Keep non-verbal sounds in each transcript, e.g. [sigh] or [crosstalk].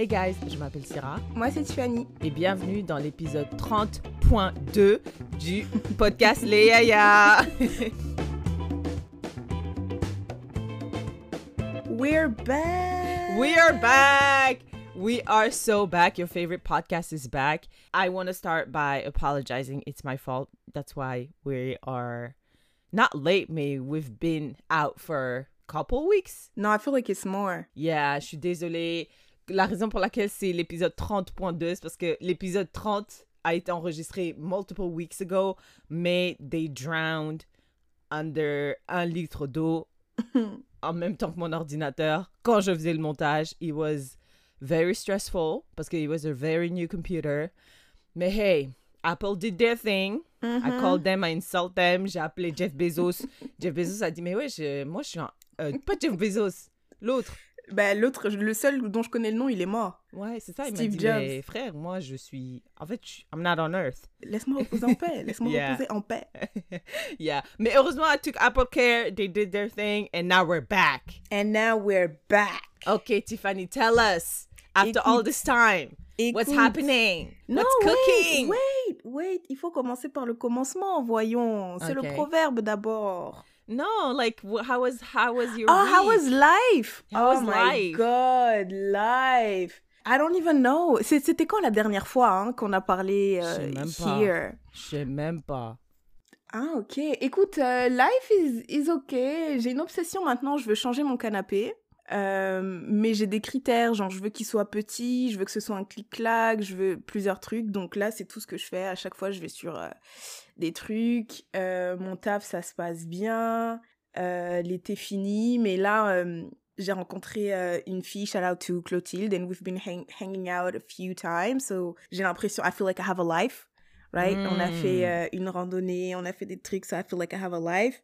Hey guys, je m'appelle Syrah Moi, c'est Tiffany. et bienvenue dans l'épisode 30.2 du podcast Les Yaya. [laughs] We're back. We are back. We are so back. Your favorite podcast is back. I want to start by apologizing. It's my fault. That's why we are not late, mais we've been out for a couple weeks. No, I feel like it's more. Yeah, je suis désolée. La raison pour laquelle c'est l'épisode 30.2, c'est parce que l'épisode 30 a été enregistré multiple weeks ago, mais they drowned under un litre d'eau [laughs] en même temps que mon ordinateur. Quand je faisais le montage, it was very stressful parce que it was a very new computer. Mais hey, Apple did their thing. I called them, I insult them. J'ai appelé Jeff Bezos. Jeff Bezos a dit, mais ouais, je- moi je suis un... euh, pas Jeff Bezos, l'autre. Ben, l'autre, le seul dont je connais le nom, il est mort. Ouais, c'est ça. Il m'a Steve dit, Jobs. mais frère, moi, je suis... En fait, je- I'm not on Earth. Laisse-moi reposer en paix. Laisse-moi [laughs] Yeah. reposer en paix. [laughs] yeah. Mais heureusement, I took Apple Care. They did their thing. And now we're back. And now we're back. Okay, Tiffany, tell us. After all Écoute. this time, what's happening? No, what's cooking? wait, wait, wait. Il faut commencer par le commencement, voyons. C'est le proverbe d'abord. No, like, how was, how was your Oh, how was life? How oh was my life? God, life. I don't even know. C'est- C'était quand la dernière fois hein, qu'on a parlé Je euh, sais même pas. here? Je sais même pas. Ah, ok. Écoute, euh, life is, is ok. J'ai une obsession maintenant, je veux changer mon canapé. Euh, mais j'ai des critères, genre je veux qu'il soit petit, je veux que ce soit un clic-clac, je veux plusieurs trucs. Donc là, c'est tout ce que je fais. À chaque fois, je vais sur euh, des trucs. Euh, mon taf, ça se passe bien. Euh, L'été fini. Mais là, euh, j'ai rencontré une fille, shout out to Clotilde, and we've been hang- hanging out a few times. So j'ai l'impression, I feel like I have a life. Right? On a Mm. fait euh, une randonnée, on a fait des trucs, so I feel like I have a life.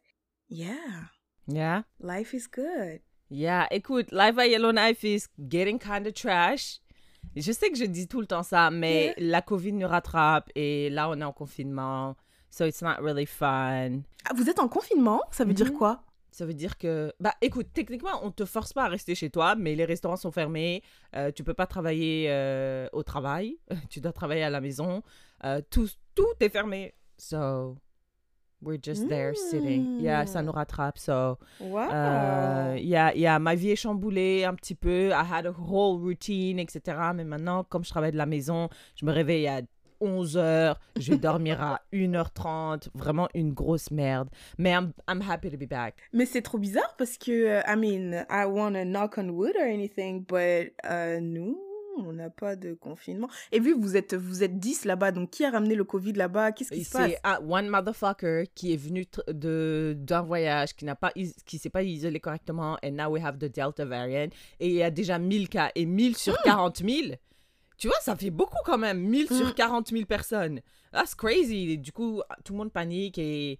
Yeah, Yeah? life is good. Yeah, écoute, Live at Yellowknife is getting kind of trash. Je sais que je dis tout le temps ça, mais la COVID nous rattrape et là, on est en confinement. So it's not really fun. Ah, vous êtes en confinement? Ça veut dire Mhm. quoi? Ça veut dire que, bah écoute, techniquement, on te force pas à rester chez toi, mais les restaurants sont fermés. Euh, tu peux pas travailler euh, au travail. [laughs] tu dois travailler à la maison. Euh, tout, tout est fermé. So, we're just there sitting. Yeah, ça nous rattrape. So, Wow. euh, yeah, yeah, ma vie est chamboulée un petit peu. I had a whole routine, etc. Mais maintenant, comme je travaille de la maison, je me réveille à 11h, je vais dormir à [laughs] 1h30. Vraiment une grosse merde. Mais I'm, I'm happy to be back. Mais c'est trop bizarre parce que, euh, I mean, I want to knock on wood or anything, but euh, nous, on n'a pas de confinement. Et vu que vous êtes, vous êtes 10 là-bas, donc qui a ramené le Covid là-bas? Qu'est-ce qui se passe? C'est un- one motherfucker qui est venu d'un voyage qui n'a pas qui s'est pas isolé correctement and now we have the Delta variant et il y a déjà 1000 cas et 1000 sur 40 000. Tu vois, ça fait beaucoup quand même, 1000 sur Mm. 40 000 personnes. That's crazy. Et du coup, tout le monde panique et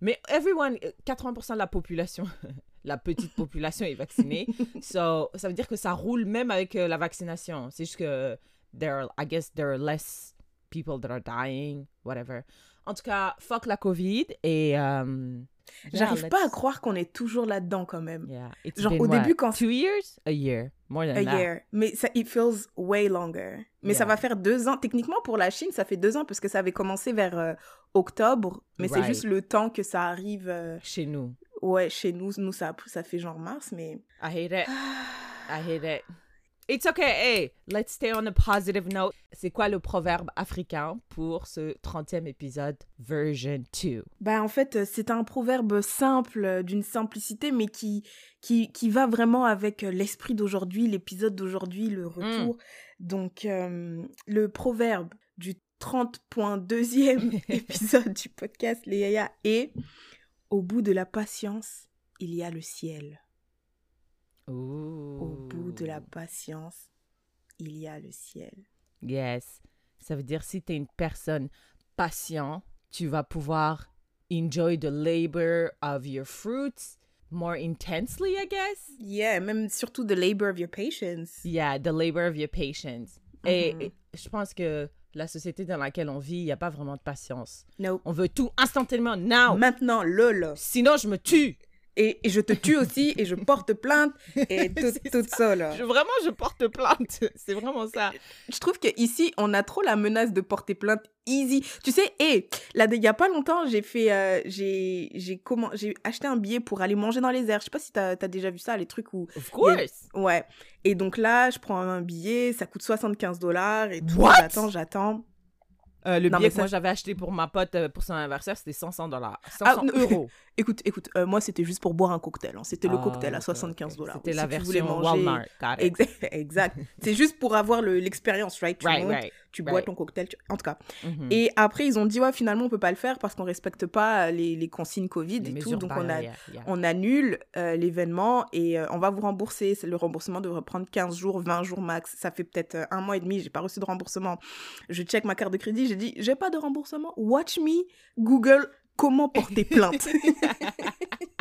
mais everyone 80% de la population [laughs] la petite population est vaccinée. [laughs] so, ça veut dire que ça roule même avec euh, la vaccination. C'est juste que there are, I guess there are less people that are dying, whatever. En tout cas, fuck la Covid et euh, yeah, J'arrive pas à croire qu'on est toujours là-dedans quand même. Yeah, Genre, au what, début, quand- two years, a year, more than A that. year. Mais ça, it feels way longer. Mais ça va faire deux ans. Techniquement, pour la Chine, ça fait deux ans parce que ça avait commencé vers euh, octobre. Mais c'est juste le temps que ça arrive. euh, Chez nous, ouais, chez nous, nous ça, ça fait genre mars, mais. I hate it. I [sighs] hate it. It's okay. Hey, let's stay on a positive note. C'est quoi le proverbe africain pour ce 30e épisode, version 2? Ben, en fait, euh, c'est un proverbe simple, euh, d'une simplicité, mais qui, qui, qui va vraiment avec euh, l'esprit d'aujourd'hui, l'épisode d'aujourd'hui, le retour. Donc, euh, le proverbe du 30.2e [laughs] épisode du podcast Les Yaya est Au bout de la patience, il y a le ciel. Ooh. Au bout de la patience, il y a le ciel. Yes. Ça veut dire si tu es une personne patiente, tu vas pouvoir enjoy the labor of your fruits more intensely, I guess? Yeah, même surtout the labor of your patience. Yeah, the labor of your patience. Et, Mhm. et je pense que la société dans laquelle on vit, il n'y a pas vraiment de patience. No. On veut tout instantanément, now. Maintenant, lol. Sinon, je me tue. Et, et je te tue aussi, et je porte plainte, et [laughs] tout, C'est tout ça, là. Je- vraiment, je porte plainte. [laughs] C'est vraiment ça. Je trouve qu'ici, on a trop la menace de porter plainte easy. Tu sais, et là, il y a pas longtemps, j'ai fait, euh, j'ai, j'ai comment, j'ai acheté un billet pour aller manger dans les airs. Je sais pas si t'as as déjà vu ça, les trucs où, Of course. ouais. Et donc là, je prends un billet, ça coûte 75 dollars et tout. J'attends, j'attends. Euh, le Non, billet que moi j'avais acheté pour ma pote euh, pour son anniversaire, c'était 500 dollars. 500 Ah, euros. [laughs] Écoute, écoute, euh, moi, c'était juste pour boire un cocktail. hein. C'était le Ah, cocktail à ok, 75 ok. dollars. C'était la Si version manger- Walmart. Exact. [laughs] exact. C'est juste pour avoir le- l'expérience, right? Tu Right, montes, right. Tu bois right. ton cocktail. tu- En tout cas. Mhm. Et après, ils ont dit, ouais, finalement, on peut pas le faire parce qu'on respecte pas les, les consignes Covid Les et tout. Donc, on, a, yeah. on annule euh, l'événement et euh, on va vous rembourser. Le remboursement devrait prendre 15 jours, 20 jours max. Ça fait peut-être euh, un mois et demi, j'ai pas reçu de remboursement. Je check ma carte de crédit, j'ai dit, j'ai pas de remboursement. Watch me, Google, comment porter plainte. [laughs] [laughs]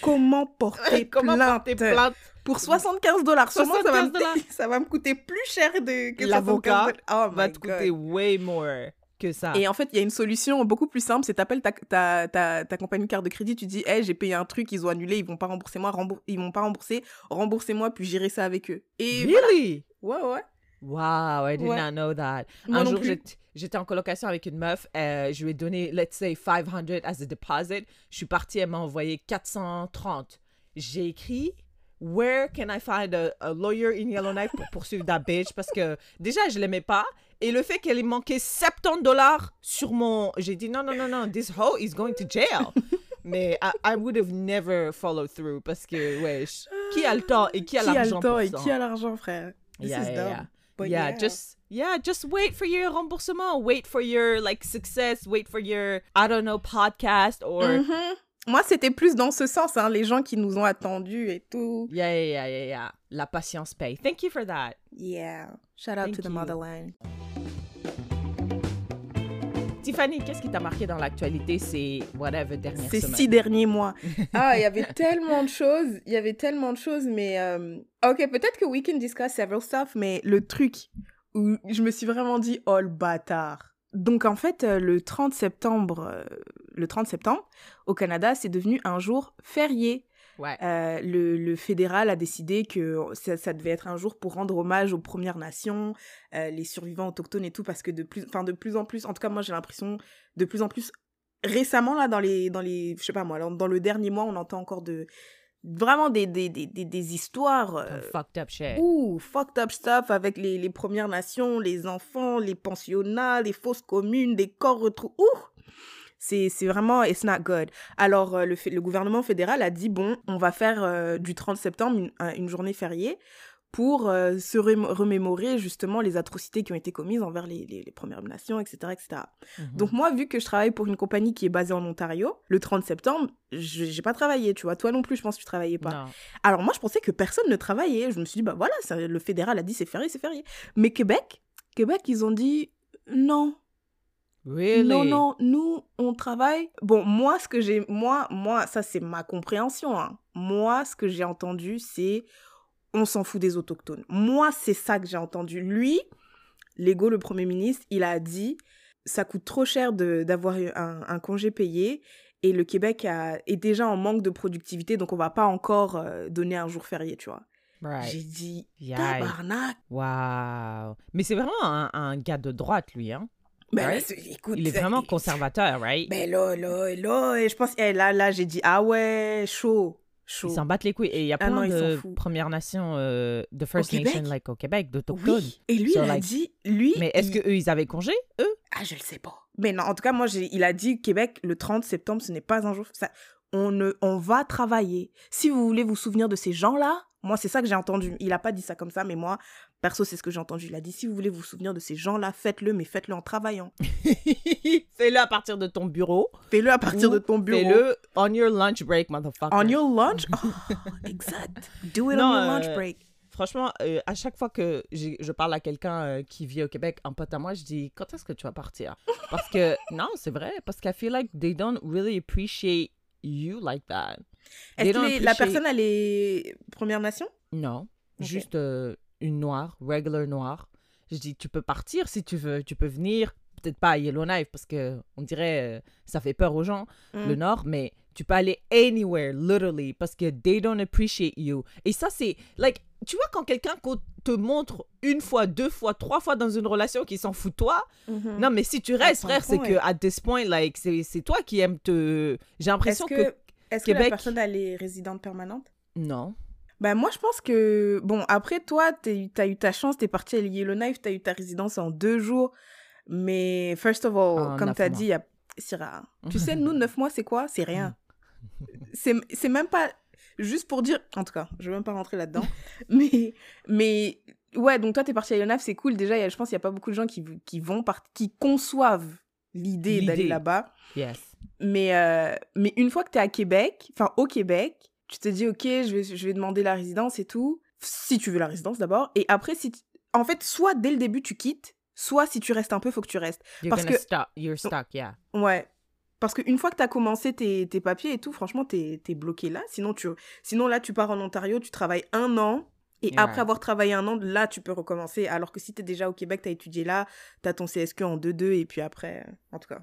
comment porter [laughs] Comment plainte porter plainte Pour 75 dollars? Ça va, 75 dollars. me... ça va me coûter plus cher de... que L'avocat 75 dollars. Oh va te God. coûter way more que ça. Et en fait, il y a une solution beaucoup plus simple. C'est t'appelles ta, ta, ta, ta compagnie de carte de crédit, tu dis, hey, j'ai payé un truc, ils ont annulé, ils vont pas rembourser moi, rembour- ils vont pas rembourser, remboursez-moi, puis j'irai ça avec eux. Et really? voilà. ouais, ouais. Wow, I did Ouais. not know that. Moi un jour, j'étais- en colocation avec une meuf. euh, je lui ai donné, let's say, 500 as a deposit. Je suis partie, elle m'a envoyé 430. J'ai écrit, Where can I find a, a lawyer in Yellowknife pour poursuivre that bitch? Parce que déjà, je l'aimais pas. Et le fait qu'elle ait manqué 70 dollars sur mon. J'ai dit, non, non, non, non, this hoe is going to jail. Mais I, I would have never followed through parce que, wesh, qui a le temps et qui a Qui a l'argent le temps et ça? qui a l'argent, frère? This Yeah, is yeah, dumb. yeah. But yeah, yeah. just yeah, just wait for your remboursement. Wait for your like success. Wait for your I don't know podcast or Mhm. Moi, c'était plus dans ce sens, hein, les gens qui nous ont attendus et tout. yeah, yeah, yeah, yeah, yeah. La patience paye. Thank you for that. Yeah. Shout out Thank to the you. motherland. Tiffany, qu'est-ce qui t'a marqué dans l'actualité ces whatever dernières Ces semaines? six derniers mois. [laughs] Ah, il y avait tellement de choses. Il y avait tellement de choses, mais... euh, Ok, peut-être que we can discuss several stuff, mais le truc où je me suis vraiment dit, oh le bâtard. Donc en fait, euh, le 30 septembre, euh, le 30 septembre, au Canada, c'est devenu un jour férié. Ouais. Euh, le, le fédéral a décidé que ça, ça devait être un jour pour rendre hommage aux Premières Nations, euh, les survivants autochtones et tout, parce que de plus, enfin de plus en plus, en tout cas moi j'ai l'impression, de plus en plus récemment là dans les, dans les, je sais pas moi, dans, le dernier mois, on entend encore de vraiment des, des, des, des, des histoires. euh, fucked up shit. Ouh, fucked up stuff avec les, les Premières Nations, les enfants, les pensionnats, les fausses communes, des corps retrouvés. Ouh c'est vraiment, it's not good. Alors, euh, le, le gouvernement fédéral a dit, bon, on va faire euh, du 30 septembre une, un- une journée fériée pour euh, se rem- remémorer justement les atrocités qui ont été commises envers les, les, les Premières Nations, etc., etc. Mhm. Donc moi, vu que je travaille pour une compagnie qui est basée en Ontario, le 30 septembre, je- j'ai pas travaillé, tu vois. Toi non plus, je pense que tu travaillais pas. non. Alors moi, je pensais que personne ne travaillait. Je me suis dit, bah voilà, ça, le fédéral a dit c'est férié, c'est férié. Mais Québec, Québec, ils ont dit non, Really? non, non, nous, on travaille. Bon, moi, ce que j'ai, moi, moi, ça c'est ma compréhension. hein. Moi, ce que j'ai entendu, c'est on s'en fout des autochtones. Moi, c'est ça que j'ai entendu. Lui, Lego, le premier ministre, il a dit ça coûte trop cher d'avoir un, un congé payé. Et le Québec a- est déjà en manque de productivité, donc on va pas encore euh, donner un jour férié, tu vois. J'ai dit, tabarnak. Wow. Mais c'est vraiment un, un gars de droite, lui, hein? Ben, Right? c'est- écoute, Il est vraiment conservateur, right? Ben là, là, là, je pense, eh, là, là, j'ai dit, ah ouais, chaud, chaud. Ils s'en battent les couilles. Et il y a Ah plein non, ils s'en de. Premières Nations, euh, de First Québec? Nation, like au Québec, d'autochtones. Oui, et lui, So, il a dit, lui. Mais est-ce il- que eux ils avaient congé, eux? Ah, je le sais pas. Mais non, en tout cas, moi, il a dit Québec, le 30 septembre, ce n'est pas un jour. Ça, on, ne, on va travailler. Si vous voulez vous souvenir de ces gens-là, moi, c'est ça que j'ai entendu. Il a pas dit ça comme ça, mais moi, perso, c'est ce que j'ai entendu. Il a dit si vous voulez vous souvenir de ces gens-là, faites-le, mais faites-le en travaillant. [laughs] Fais-le à partir de ton bureau. Fais-le à partir de ton bureau. Fais-le on your lunch break, motherfucker. On your lunch? [laughs] Oh, exact. Do it Non, on your lunch euh, break. Franchement, euh, à chaque fois que je parle à quelqu'un euh, qui vit au Québec, un pote à moi, je dis quand est-ce que tu vas partir? Parce que [laughs] non, c'est vrai, parce qu'I feel like they don't really appreciate you like that. Est-ce que les- la personne, elle est Première Nation? Non, juste euh, une noire, regular noire. Je dis tu peux partir si tu veux, tu peux venir. Peut-être pas à Yellowknife parce que on dirait euh, ça fait peur aux gens Mm. le nord, mais Tu peux aller anywhere, literally, parce que they don't appreciate you. Et ça, c'est, like, tu vois, quand quelqu'un te montre une fois, deux fois, trois fois dans une relation qui s'en fout de toi, Mhm. non, mais si tu restes, frère, c'est ouais. que, at this point, like, c'est toi qui aimes te. J'ai l'impression que... que, est-ce que la personne elle est résidente permanente? Non. Bah moi je pense que bon après toi t'as eu ta chance t'es parti à Yellowknife t'as eu ta résidence en deux jours mais first of all En comme t'as dit y a... Syrah, tu [laughs] sais nous neuf mois c'est quoi? C'est rien c'est même pas juste pour dire en tout cas je vais même pas rentrer là-dedans [laughs] mais mais ouais donc toi t'es parti à Yellowknife c'est cool déjà y a- je pense qu'il y a pas beaucoup de gens qui qui vont part... qui conçoivent l'idée d'aller là-bas Yes. mais, euh, mais une fois que tu es à Québec, enfin au Québec, tu te dis, OK, je vais, je vais demander la résidence et tout. Si tu veux la résidence d'abord. Et après, si tu- en fait, soit dès le début, tu quittes, soit si tu restes un peu, faut que tu restes. You're Parce que- stop. You're stuck, yeah. Ouais. Parce qu'une fois que tu as commencé tes, tes papiers et tout, franchement, tu es, bloqué là. Sinon, tu, sinon, là, tu pars en Ontario, tu travailles un an. Et Ouais. après avoir travaillé un an, là, tu peux recommencer. Alors que si tu es déjà au Québec, tu as étudié là, tu as ton CSQ en 2-2. Et puis après, euh, en tout cas.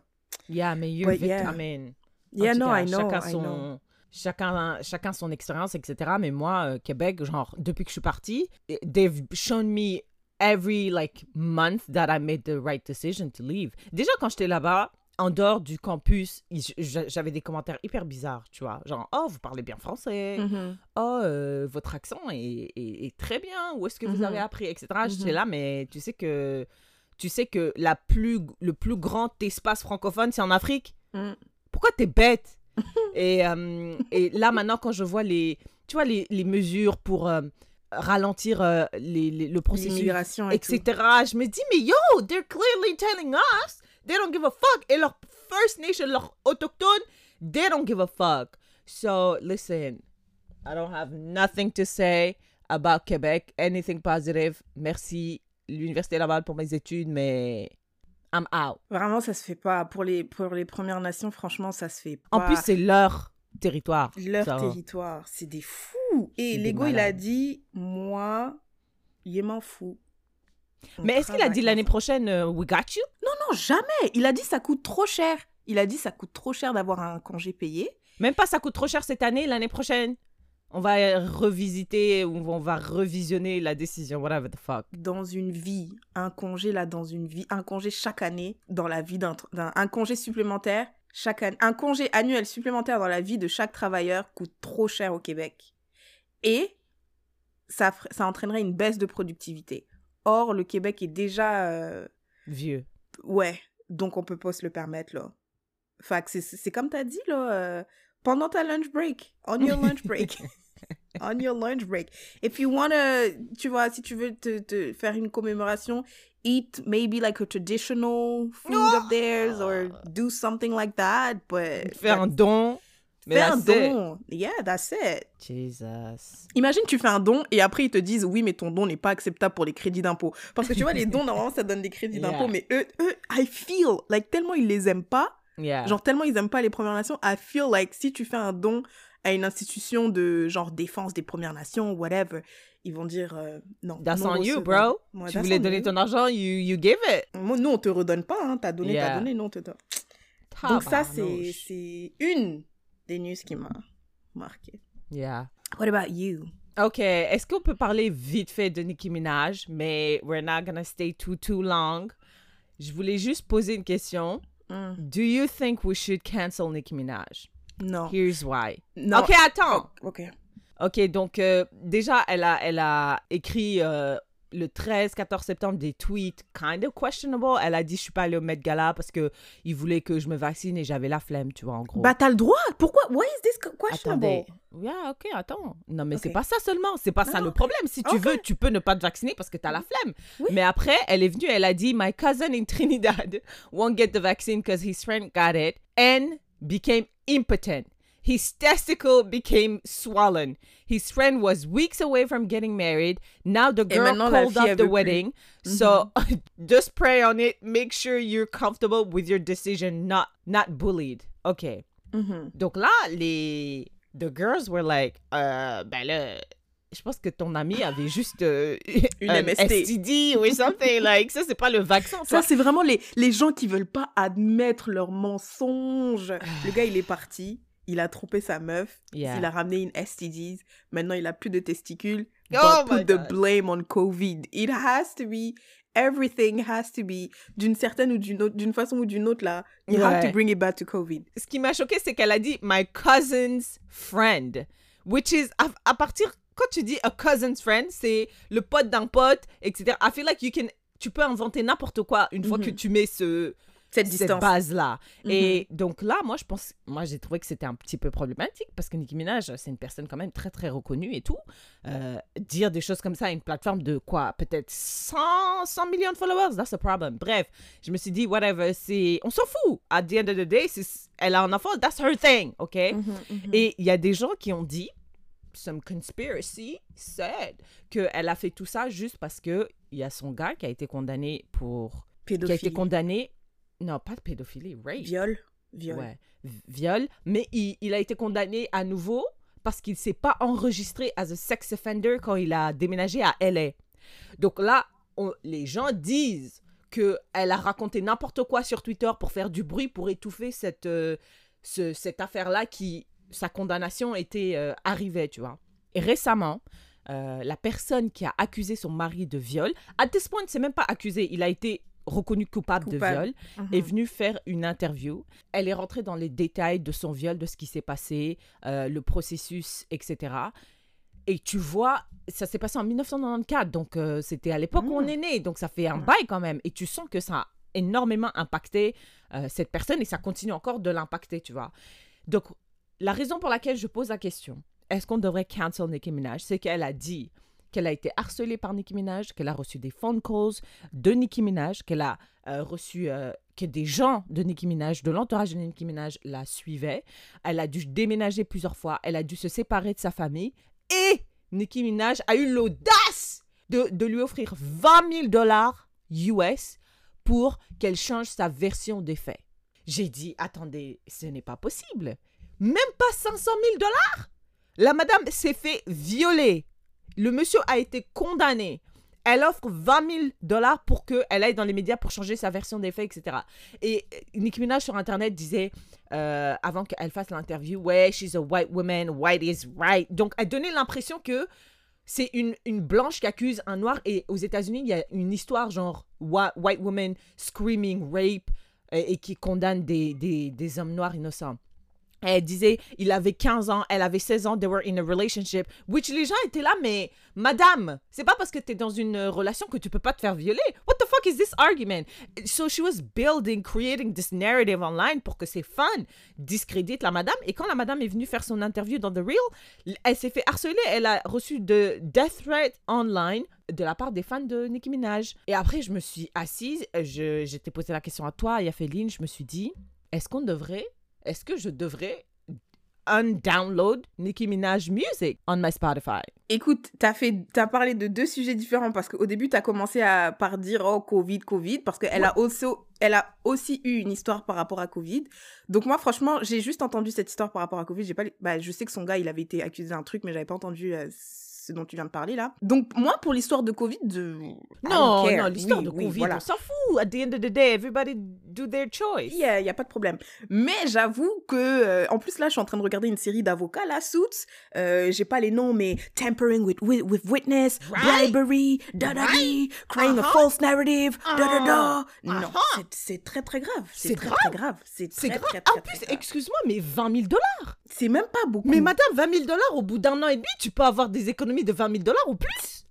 Yeah, mais you're But yeah. I mean, Yeah, no, cas, I know. Chacun I son, know. chacun, chacun son expérience, etc. Mais moi, euh, Québec, genre, depuis que je suis partie, eh, they've shown me every, like, month that I made the right decision to leave. Déjà, quand j'étais là-bas, en dehors du campus, j'avais des commentaires hyper bizarres, tu vois. Genre, oh, vous parlez bien français. Mhm. Oh, euh, votre accent est, est- est très bien. Où est-ce que vous Mhm. avez appris, etc. J'étais Mhm. là, mais tu sais que... Tu sais que la plus, le plus grand espace francophone, c'est en Afrique Mm. pourquoi t'es bête? [laughs] Et, euh, et là, maintenant, quand je vois les, tu vois, les, les mesures pour euh, ralentir les, les- le processus, tout. etc., je me dis, mais yo, they're clearly telling us they don't give a fuck. Et leur First Nation, leur autochtone, they don't give a fuck. So, listen, I don't have nothing to say about Québec, anything positive. Merci, l'Université Laval pour mes études, mais I'm out. Vraiment, ça se fait pas. Pour les, pour les Premières Nations, franchement, ça se fait pas. En plus, c'est leur territoire. leur Ça territoire, c'est des fous. Et Lego, il a dit, moi, il m'en fout. Mais est-ce qu'il a dit l'année prochaine, euh, we got you? Non, jamais. Il a dit, ça coûte trop cher. Il a dit, ça coûte trop cher d'avoir un congé payé. Même pas, ça coûte trop cher cette année, l'année prochaine. On va revisiter ou on va revisionner la décision, whatever the fuck. Dans une vie, un congé là, dans une vie, un congé chaque année, dans la vie d'un, un congé supplémentaire, chaque année, un congé annuel supplémentaire dans la vie de chaque travailleur coûte trop cher au Québec. Et ça, ça entraînerait une baisse de productivité. Or, le Québec est déjà euh, Vieux. Ouais, donc on peut pas se le permettre, là. Fait que c'est- comme t'as dit, là, euh, pendant ta lunch break, on your lunch break. [laughs] on your lunch break. If you wanna, tu vois, si tu veux te, te faire une commémoration, eat maybe like a traditional food of theirs or do something like that, but... Fais un don. Mais Fais un it. don. Yeah, that's it. Jesus. Imagine, tu fais un don et après ils te disent oui, mais ton don n'est pas acceptable pour les crédits d'impôt. Parce que tu vois, les dons, [laughs] normalement, ça donne des crédits Yeah. d'impôt, mais eux, eux, I feel, like, tellement ils les aiment pas, Yeah. genre tellement ils aiment pas les Premières Nations, I feel like si tu fais un don à une institution de genre défense des Premières Nations, whatever, ils vont dire euh, non. That's non on you, bro. Tu voulais on donner you. ton argent, you, you give it. Moi, Nous, on te redonne pas, hein. T'as donné, Yeah. t'as donné, non, on te donne. Donc ça, c'est une des news qui m'a marqué. Yeah. What about you? OK, est-ce qu'on peut parler vite fait de Nicki Minaj, mais we're not gonna stay too, too long. Je voulais juste poser une question. Hmm. Do you think we should cancel Nicki Minaj? Non. Here's why. Non. OK, attends. Ok. OK, donc euh, déjà, elle a, elle a écrit euh, le 13-14 septembre des tweets kind of questionable. Elle a dit, je suis pas allée au Met Gala parce que il voulait que je me vaccine et j'avais la flemme, tu vois, en gros. Bah, t'as le droit. Pourquoi? Why is this questionable? Attendez. Yeah, ok, attends. Non, mais c'est Ok. pas ça seulement. C'est pas ça le problème. Si tu veux, tu peux ne pas te vacciner parce que t'as la flemme. Oui. Mais après, elle est venue, elle a dit My cousin in Trinidad [laughs] won't get the vaccine because his friend got it and became impotent. His testicle became swollen. His friend was weeks away from getting married. Now the girl called off the plus. wedding. So [laughs] just pray on it. Make sure you're comfortable with your decision, not not bullied. Okay. Mhm. Donc là, les the girls were like, euh, ben là, je pense que ton ami avait juste euh, [laughs] Une un MST. STD ou something [laughs] like ça, c'est pas le vaccin. tu Ça, c'est vraiment les, les gens qui veulent pas admettre leurs mensonges. Le gars, il est parti. Il a trompé sa meuf, Yeah. il a ramené une STDs, maintenant il a plus de testicules. Oh but put the God. blame on COVID. It has to be, everything has to be, d'une certaine ou d'une autre, d'une façon ou d'une autre là, you have to bring it back to COVID. Ce qui m'a choqué, c'est qu'elle a dit my cousin's friend, which is à, à partir quand tu dis a cousin's friend, c'est le pote d'un pote, etc. I feel like you can, tu peux inventer n'importe quoi une fois Mhm. que tu mets ce Cette cette base-là. Mhm. Et donc là, moi, je pense, moi, j'ai trouvé que c'était un petit peu problématique parce que Nicki Minaj, c'est une personne quand même très, très reconnue et tout. Euh, dire des choses comme ça à une plateforme de quoi? Peut-être 100, 100 millions de followers, that's a problem. Bref, je me suis dit, whatever, c'est. On s'en fout. At the end of the day, c'est- elle a un enfant, that's her thing, OK? Mhm, mhm. et il y a des gens qui ont dit, some conspiracy said, qu'elle a fait tout ça juste parce que il y a son gars qui a été condamné pour. Qui a été condamné. Non, pas de pédophilie, rape. Viol. Viol. Ouais, v- viol. Mais il, il a été condamné à nouveau parce qu'il s'est pas enregistré as a sex offender quand il a déménagé à LA. Donc là, on- les gens disent que elle a raconté n'importe quoi sur Twitter pour faire du bruit, pour étouffer cette, euh, ce- cette affaire-là qui, sa condamnation était euh, arrivée, tu vois. Et récemment, euh, la personne qui a accusé son mari de viol, à this point, c'est même pas accusé, il a été reconnu coupable, Coupable. de viol Mhm. est venue faire une interview. Elle est rentrée dans les détails de son viol, de ce qui s'est passé, euh, le processus, etc. Et tu vois, ça s'est passé en 1994, donc euh, c'était à l'époque où on Mm. est né, donc ça fait un Ouais. bail quand même. Et tu sens que ça a énormément impacté euh, cette personne et ça continue encore de l'impacter, tu vois. Donc, la raison pour laquelle je pose la question, est-ce qu'on devrait cancel Nicki Minaj, c'est qu'elle a dit qu'elle a été harcelée par Nicki Minaj, qu'elle a reçu des phone calls de Nicki Minaj, qu'elle a euh, reçu euh, que des gens de Nicki Minaj, de l'entourage de Nicki Minaj la suivaient. Elle a dû déménager plusieurs fois, elle a dû se séparer de sa famille et Nicki Minaj a eu l'audace de, de lui offrir 20 000 dollars US pour qu'elle change sa version des faits. J'ai dit, attendez, ce n'est pas possible. Même pas 500 000 dollars? La madame s'est fait violer. Le monsieur a été condamné. Elle offre 20 000 dollars pour qu'elle aille dans les médias pour changer sa version des faits, etc. Et Nicki Minaj sur Internet disait, euh, avant qu'elle fasse l'interview, ouais, she's a white woman, white is right. Donc, elle donnait l'impression que c'est une, une blanche qui accuse un noir. Et aux États-Unis, il y a une histoire genre whi- white woman screaming rape et, qui condamne des, des, des hommes noirs innocents. Elle disait, il avait 15 ans, elle avait 16 ans, they were in a relationship, which les gens étaient là, mais madame, c'est pas parce que tu es dans une relation que tu peux pas te faire violer. What the fuck is this argument? So she was building, creating this narrative online pour que ses fans discréditent la madame. Et quand la madame est venue faire son interview dans The Real, elle s'est fait harceler. Elle a reçu de death threat online de la part des fans de Nicki Minaj. Et après, je me suis assise, je, posé la question à toi et à je me suis dit, est-ce qu'on devrait, est-ce que je devrais undownload Nicki Minaj music on my Spotify? Écoute, t'as fait, t'as parlé de deux sujets différents parce qu'au début t'as commencé à par dire oh Covid, Covid parce qu'elle a aussi, elle a aussi eu une histoire par rapport à Covid. Donc moi franchement j'ai juste entendu cette histoire par rapport à Covid. J'ai pas, bah je sais que son gars il avait été accusé d'un truc mais j'avais pas entendu euh, ce dont tu viens de parler là. Donc moi pour l'histoire de Covid, de... Non, non, l'histoire Oui, de oui, Covid, voilà. on s'en fout. At the end of the day, everybody do their choice. Il y a, pas de problème. Mais j'avoue que, euh, en plus là, je suis en train de regarder une série d'avocats, là, Suits. Euh, J'ai pas les noms, mais tampering with, with, with witness, Right. bribery, da da Right. crying a Uh-huh. false narrative, da da da. Uh-huh. Non, Uh-huh. c'est- c'est très très grave. C'est très très grave. C'est très, grave. très, très, en plus, excuse-moi, mais 20 000 dollars. C'est même pas beaucoup. Mais madame, 20 000 dollars, au bout d'un an et demi, tu peux avoir des économies de 20 000 dollars ou plus.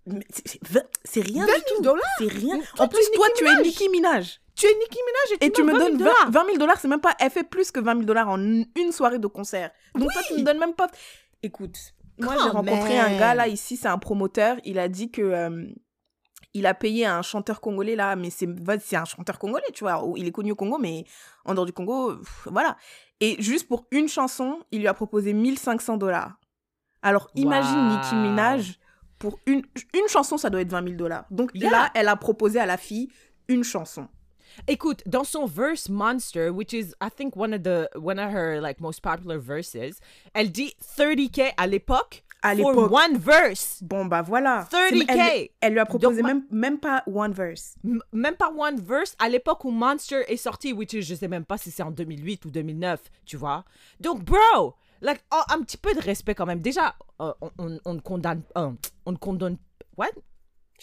C'est- rien 20 du 000 tout. dollars. C'est rien. En plus, toi, tu es. Nicki Minaj. Tu es Nicki Minaj et tu, Et tu me donnes 20 donnes 000 20 20 000 dollars, c'est même pas. Elle fait plus que 20 000 dollars en une soirée de concert. Donc toi, tu me donnes même pas. Écoute, moi, j'ai rencontré un gars là, ici, c'est un promoteur. Il a dit que. euh, il a payé un chanteur congolais là, mais c'est c'est un chanteur congolais, tu vois. Il est connu au Congo, mais en dehors du Congo, pff, voilà. Et juste pour une chanson, il lui a proposé 1500 dollars. Alors imagine Wow. Nicki Minaj, pour une, une chanson, ça doit être 20 000 dollars. Donc Yeah. là, elle a proposé à la fille une chanson. Écoute, dans son verse Monster, which is I think one of the one of her like most popular verses, elle dit 30k à l'époque À for l'époque. one verse. Bon, bah voilà. 30K. C'est- Elle, elle lui a proposé Donc, même, même pas one verse. Même pas one verse à l'époque où Monster est sorti, which is, je sais même pas si c'est en 2008 ou 2009, tu vois. Donc, bro, Like, oh, un petit peu de respect quand même. Déjà, euh, on, on, on ne condamne, euh, on ne condamne, what?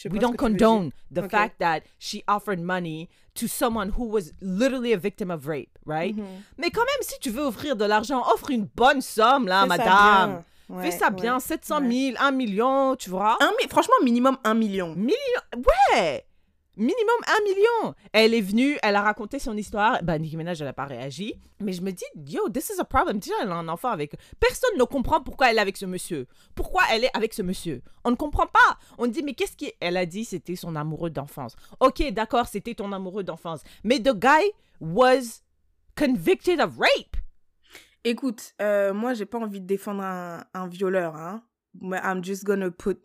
We don't condone the Ok. fact that she offered money to someone who was literally a victim of rape, right? Mhm. Mais quand même, si tu veux offrir de l'argent, offre une bonne somme, là, Fais madame. Ouais, Fais ça ouais. bien, 700 ouais. 000, 1 million, tu vois? Un mi- franchement, minimum un million. Ouais! Minimum 1 million. Elle est venue, elle a raconté son histoire. Ben, Nicki Minaj, elle n'a pas réagi. Mais je me dis, yo, this is a problem. Déjà, elle a un enfant avec. Personne ne comprend pourquoi elle est avec ce monsieur. Pourquoi elle est avec ce monsieur? On ne comprend pas. On dit, mais qu'est-ce qu'elle a dit C'était son amoureux d'enfance. Ok, d'accord, c'était ton amoureux d'enfance. Mais the guy was convicted of rape. Écoute, euh, moi, j'ai pas envie de défendre un, un violeur, hein. I'm just gonna put.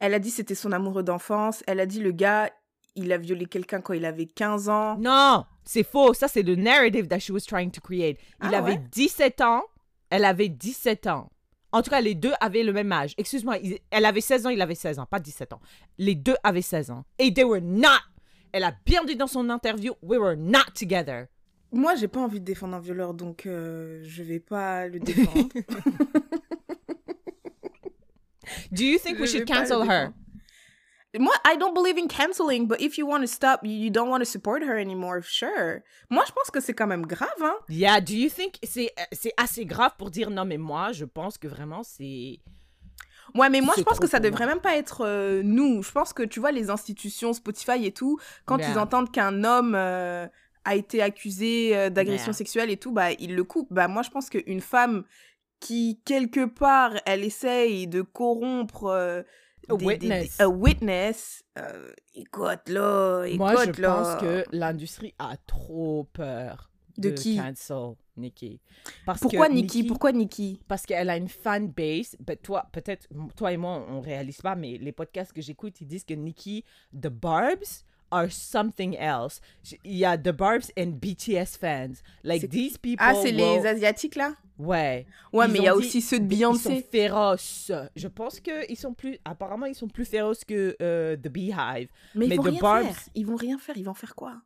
Elle a dit c'était son amoureux d'enfance. Elle a dit le gars, il a violé quelqu'un quand il avait 15 ans. Non, c'est faux. Ça, c'est le narrative that she was trying to create. Il Ah avait ouais? 17 ans. Elle avait 17 ans. En tout cas, les deux avaient le même âge. Excuse-moi, elle avait 16 ans, il avait 16 ans, pas 17 ans. Les deux avaient 16 ans. Et they were not. Elle a bien dit dans son interview, we were not together. Moi, j'ai pas envie de défendre un violeur, donc euh, je vais pas le défendre. [laughs] Do you think we Je should cancel her? Moi, I don't believe in canceling, but if you want to stop, you, don't want to support her anymore, sure. Moi, je pense que c'est quand même grave, hein. Yeah, do you think c'est assez grave pour dire non, mais moi, je pense que vraiment c'est. Ouais, mais moi, je pense que ça devrait même pas être euh, nous. Je pense que, tu vois, les institutions, Spotify et tout, quand Yeah. ils entendent qu'un homme euh, a été accusé euh, d'agression Yeah. sexuelle et tout, bah, ils le coupent. Bah, moi, je pense qu'une femme qui, quelque part, elle essaye de corrompre A des- des- des- witness. a witness, euh, écoute, là, écoute, Moi, je là. pense que l'industrie a trop peur De de, qui? cancel Nikki. Parce Pourquoi que Nikki Pourquoi Nikki? Parce qu'elle a une fan base. Ben, toi, peut-être, toi et moi, on réalise pas, mais les podcasts que j'écoute, ils disent que Nikki, The Barbs are something else. Il y a The Barbs and BTS fans. Like, these people. Ah, c'est will- les Asiatiques, là? Ouais. Ouais, Ils mais il y a dit- aussi ceux de Ils sont Beyoncé. féroces. Je pense qu'ils sont plus. Apparemment, ils sont plus féroces que euh, The Beehive. Mais, Mais ils vont The rien Barbs- faire. Ils vont rien faire. Ils vont faire quoi?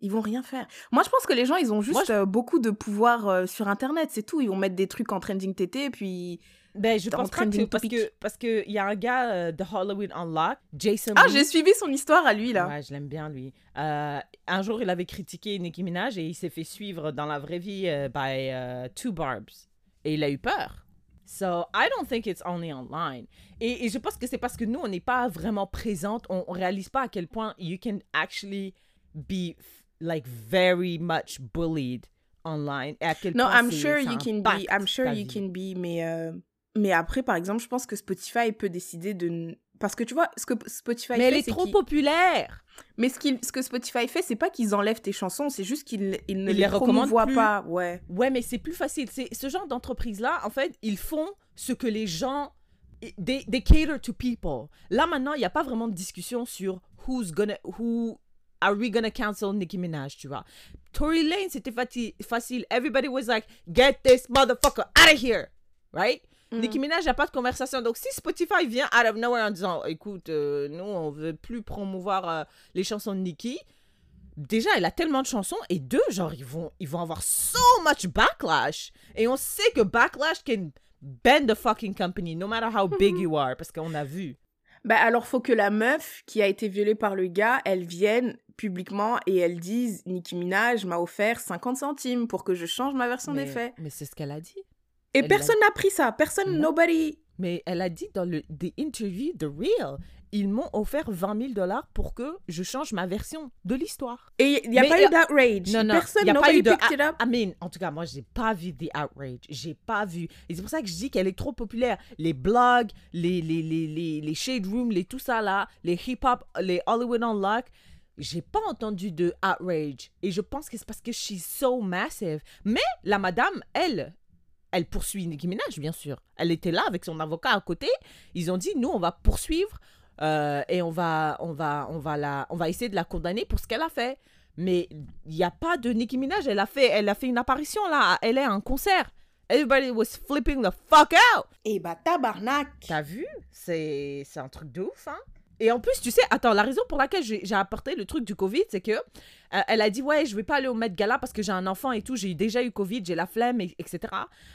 Ils vont rien faire. Moi, je pense que les gens, ils ont juste Moi, je- euh, beaucoup de pouvoir euh, sur Internet, c'est tout. Ils vont mettre des trucs en trending TT, et puis... Ben, je pense pas que parce que parce que il y a un gars euh, de Halloween Unlocked, Jason. Ah, j'ai suivi son histoire à lui, là. Ouais, je l'aime bien, lui. Euh, un jour, il avait critiqué Nicki Minaj et il s'est fait suivre dans la vraie vie euh, by euh, Two Barbs. Et il a eu peur. So, I don't think it's only online. Et, et je pense que c'est parce que nous, on n'est pas vraiment présente. On, on réalise pas à quel point you can actually be, like, very much bullied online. Et à quel Non, point I'm sure you can be. I'm sure you vie. can be, mais... Mais après, par exemple, je pense que Spotify peut décider de... Parce que tu vois, ce que Spotify Mais fait, elle est trop populaire. Mais ce, ce que Spotify fait, c'est pas qu'ils enlèvent tes chansons, c'est juste qu'ils ils ne Ils les, les recommandent promouvoient plus. pas. Ouais. Ouais, mais c'est plus facile. C'est ce genre d'entreprise-là, en fait, ils font ce que les gens. They, they cater to people. Là, maintenant, il n'y a pas vraiment de discussion sur who's gonna. Who are we gonna cancel Nicki Minaj, tu vois. Tory Lane, c'était facile. Everybody was like, get this motherfucker out of here. Right? Mhm. Nicki Minaj n'a pas de conversation. Donc, si Spotify vient out of nowhere en disant, écoute, euh, nous, on veut plus promouvoir euh, les chansons de Nicki, déjà, elle a tellement de chansons. Et deux, genre, ils vont, ils vont avoir so much backlash. Et on sait que backlash can bend the fucking company, no matter how big you are, parce qu'on a vu. Bah alors faut que la meuf qui a été violée par le gars, elle vienne publiquement et elle dise Nicki Minaj m'a offert 50 centimes pour que je change ma version des Mais, faits. mais c'est ce qu'elle a dit. Et elle personne n'a pris ça, personne, Non. nobody. Mais elle a dit dans le the interview de Real, ils m'ont offert 20 000 dollars pour que je change ma version de l'histoire. Et il n'y a Mais pas eu d'outrage. Non, non, personne, y a pas nobody eu de it up. I mean, en tout cas, moi, j'ai pas vu the outrage. J'ai pas vu. Et c'est pour ça que je dis qu'elle est trop populaire. Les blogs, les, les, les, les, les shade rooms, les tout ça là, les hip-hop, les Hollywood Unlocked, j'ai pas entendu de outrage. Et je pense que c'est parce que she's so massive. Mais la madame, elle, elle poursuit Nicki Minaj, bien sûr. Elle était là avec son avocat à côté. Ils ont dit, nous, on va poursuivre euh, et on va, on, va, on, va la, on va essayer de la condamner pour ce qu'elle a fait. Mais il n'y a pas de Nicki Minaj. Elle a fait, elle a fait une apparition là. Elle est à un concert. Everybody was flipping the fuck out. Et bah tabarnak. T'as vu? C'est c'est un truc de ouf, hein Et en plus, tu sais, attends, la raison pour laquelle j'ai apporté le truc du Covid, c'est que euh, elle a dit ouais, je vais pas aller au Met Gala parce que j'ai un enfant et tout, j'ai déjà eu Covid, j'ai la flemme, et- etc.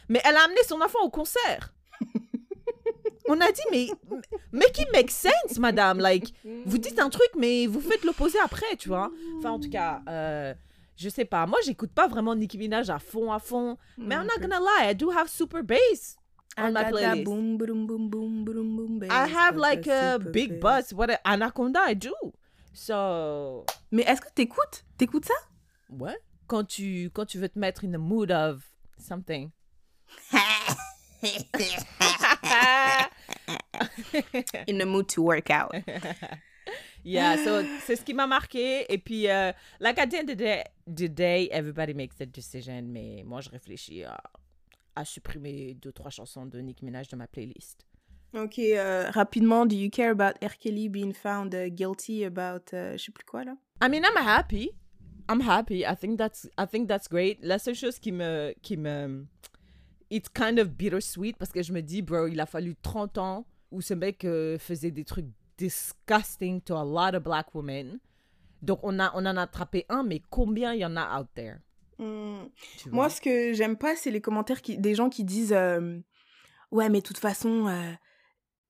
Mais elle a amené son enfant au concert. On a dit mais make it make sense, madame. Like, vous dites un truc, mais vous faites l'opposé après, tu vois. Enfin, en tout cas, euh, je sais pas. Moi, j'écoute pas vraiment Nicki Minaj à fond, à fond. Mais I'm not gonna lie, I do have super bass on my playlist. boom, boom, boom, boom, boom, boom, bass, I have like a big buzz. What a, Anaconda, I do. So, Mais est-ce que t'écoutes? T'écoutes ça? Ouais. Quand tu, quand tu veux te mettre in the mood of something. [laughs] In the mood to work out. [laughs] Yeah, so c'est ce qui m'a marqué. Et puis, euh, like at the end of the day, everybody makes their decision. Mais moi, je réfléchis à, à supprimer deux, trois chansons de Nick Minaj de ma playlist. Ok, euh, rapidement, do you care about R. Kelly being found uh, guilty about euh, je sais plus quoi là? I mean, I'm happy. I'm happy. I think that's I think that's great. La seule chose qui me qui me it's kind of bittersweet parce que je me dis bro, il a fallu 30 ans où ce mec euh, faisait des trucs disgusting to a lot of black women. Donc on a on en a attrapé un mais combien il y en a out there? Tu Moi, ce que j'aime pas, c'est les commentaires qui, des gens qui disent euh, Ouais, mais de toute façon, euh,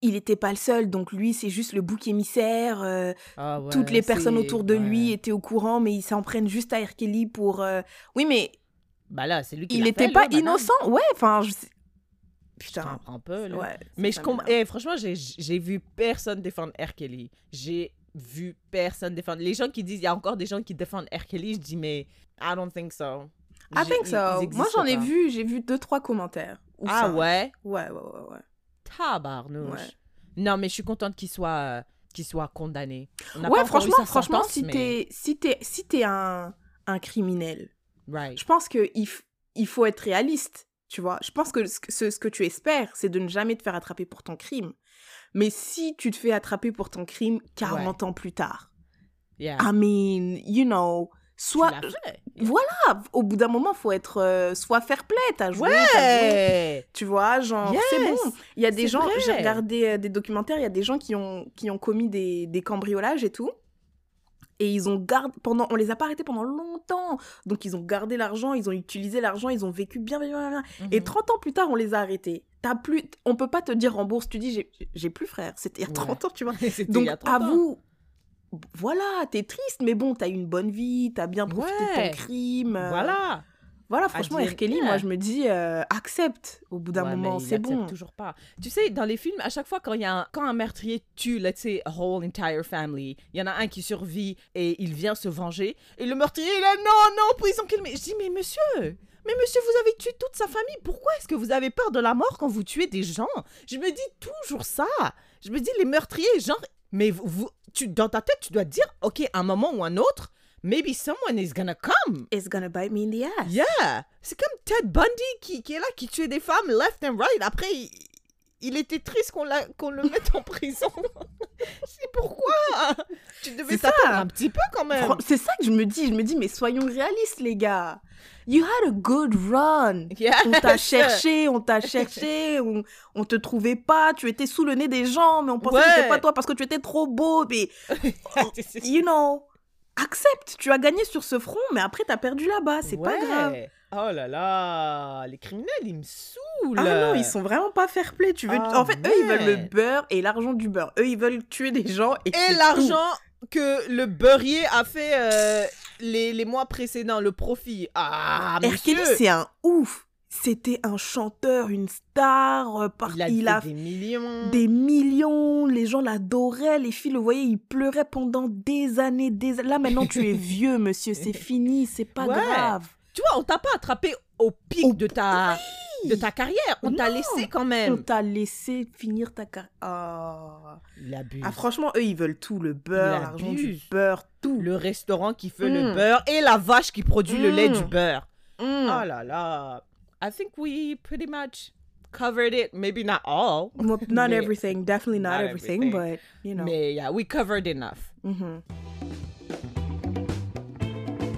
il était pas le seul, donc lui, c'est juste le bouc émissaire. euh, Ah ouais, toutes les personnes autour de lui étaient au courant, mais ils s'en prennent juste à R. Kelly pour. euh, Oui, mais Bah là, c'est lui qui il l'a était fait, pas là, innocent. Ouais, enfin, je Je Putain. comprends un peu là. Ouais, Mais je comprends. Eh, franchement, j'ai- j'ai vu personne défendre R. Kelly. J'ai vu personne défendre. Les gens qui disent, il y a encore des gens qui défendent. Kelly, je dis, mais I don't think so. I think so. Moi, j'en ai vu, j'ai vu deux, trois commentaires. Ou Ah ouais? Ouais, ouais, ouais, ouais. Tabarnouche. Ouais. Non, mais je suis contente qu'il soit, qu'il soit condamné. On Ouais, franchement, franchement, sentence, si mais- t'es si si un un criminel, Right. je pense que il, faut être réaliste, tu vois. Je pense que- ce, ce que tu espères, c'est de ne jamais te faire attraper pour ton crime. Mais si tu te fais attraper pour ton crime 40 ans plus tard, Yeah. I mean, you know, soit voilà, au bout d'un moment, faut être euh, soit fair play, t'as joué, t'as joué, Ouais! tu vois, genre c'est bon. Il y a des gens, j'ai regardé euh, des documentaires, il y a des gens qui ont qui ont commis des, des cambriolages et tout. Et ils ont gardé pendant on les a pas arrêtés pendant longtemps. Donc ils ont gardé l'argent, ils ont utilisé l'argent, ils ont vécu bien bien bien. bien. Et Mhm. 30 ans plus tard, on les a arrêtés. T'as plus on peut pas te dire rembourse, tu dis j'ai- plus frère, c'était il y a Ouais. 30 ans, tu vois. [laughs] Donc y a 30 ans. avoue voilà, t'es triste, mais bon, t'as eu une bonne vie, t'as bien profité de ton crime. euh, Voilà. Voilà, franchement, dit, R. Kelly, yeah. moi, je me dis, euh, accepte au bout d'un Ouais, moment, c'est bon. toujours pas. Tu sais, dans les films, à chaque fois quand y a un, quand un meurtrier tue, let's say, a whole entire family, il y en a un qui survit et il vient se venger, et le meurtrier il est là, non, non, prison kill me. Je dis, mais monsieur, mais monsieur, vous avez tué toute sa famille, pourquoi est-ce que vous avez peur de la mort quand vous tuez des gens? Je me dis toujours ça. Je me dis, les meurtriers, genre, mais vous, vous- tu, dans ta tête, tu dois te dire, ok, un moment ou un autre, maybe someone is gonna come. It's gonna bite me in the ass. Yeah! C'est comme Ted Bundy qui, qui est là, qui tuait des femmes left and right. Après, il, il était triste qu'on la- qu'on le mette en prison. [laughs] C'est pourquoi? Tu devais t'attendre un petit peu quand même. C'est ça que je me dis. Je me dis, mais soyons réalistes, les gars. You had a good run. On t'a [laughs] cherché, on t'a cherché, on, on te trouvait pas, tu étais sous le nez des gens, mais on pensait que Ouais. c'était pas toi parce que tu étais trop beau. Mais, [laughs] you know, accepte, tu as gagné sur ce front, mais après t'as perdu là-bas, c'est pas grave. Oh là là, les criminels, ils me saoulent. Ah non, ils sont vraiment pas fair play. Tu veux... Ah, en fait, eux, ils veulent le beurre et l'argent du beurre. Eux, ils veulent tuer des gens. Et, Et l'argent que le beurrier a fait euh, les, les mois précédents, le profit. Ah, monsieur c'est un ouf. C'était un chanteur, une star. euh, par- Il a, il des millions. des millions, les gens l'adoraient, les filles le voyaient, ils pleuraient pendant des années, des Là maintenant tu es [laughs] vieux monsieur, c'est fini, c'est pas Ouais. grave. Tu vois, on t'a pas attrapé au pic Au- de, ta, de ta carrière. On t'a laissé quand On même. t'a laissé finir ta carrière. Ah. Il abuse. Ah, franchement, eux ils veulent tout, le beurre, Il l'argent du beurre, tout. le restaurant qui fait le beurre et la vache qui produit le lait Mm. du beurre. Mm. Oh là là. I think we pretty much covered it. Maybe not all. Well, [laughs] not Mais- everything, definitely not, Not everything, everything. but you know. Mais yeah, we covered enough. Mhm.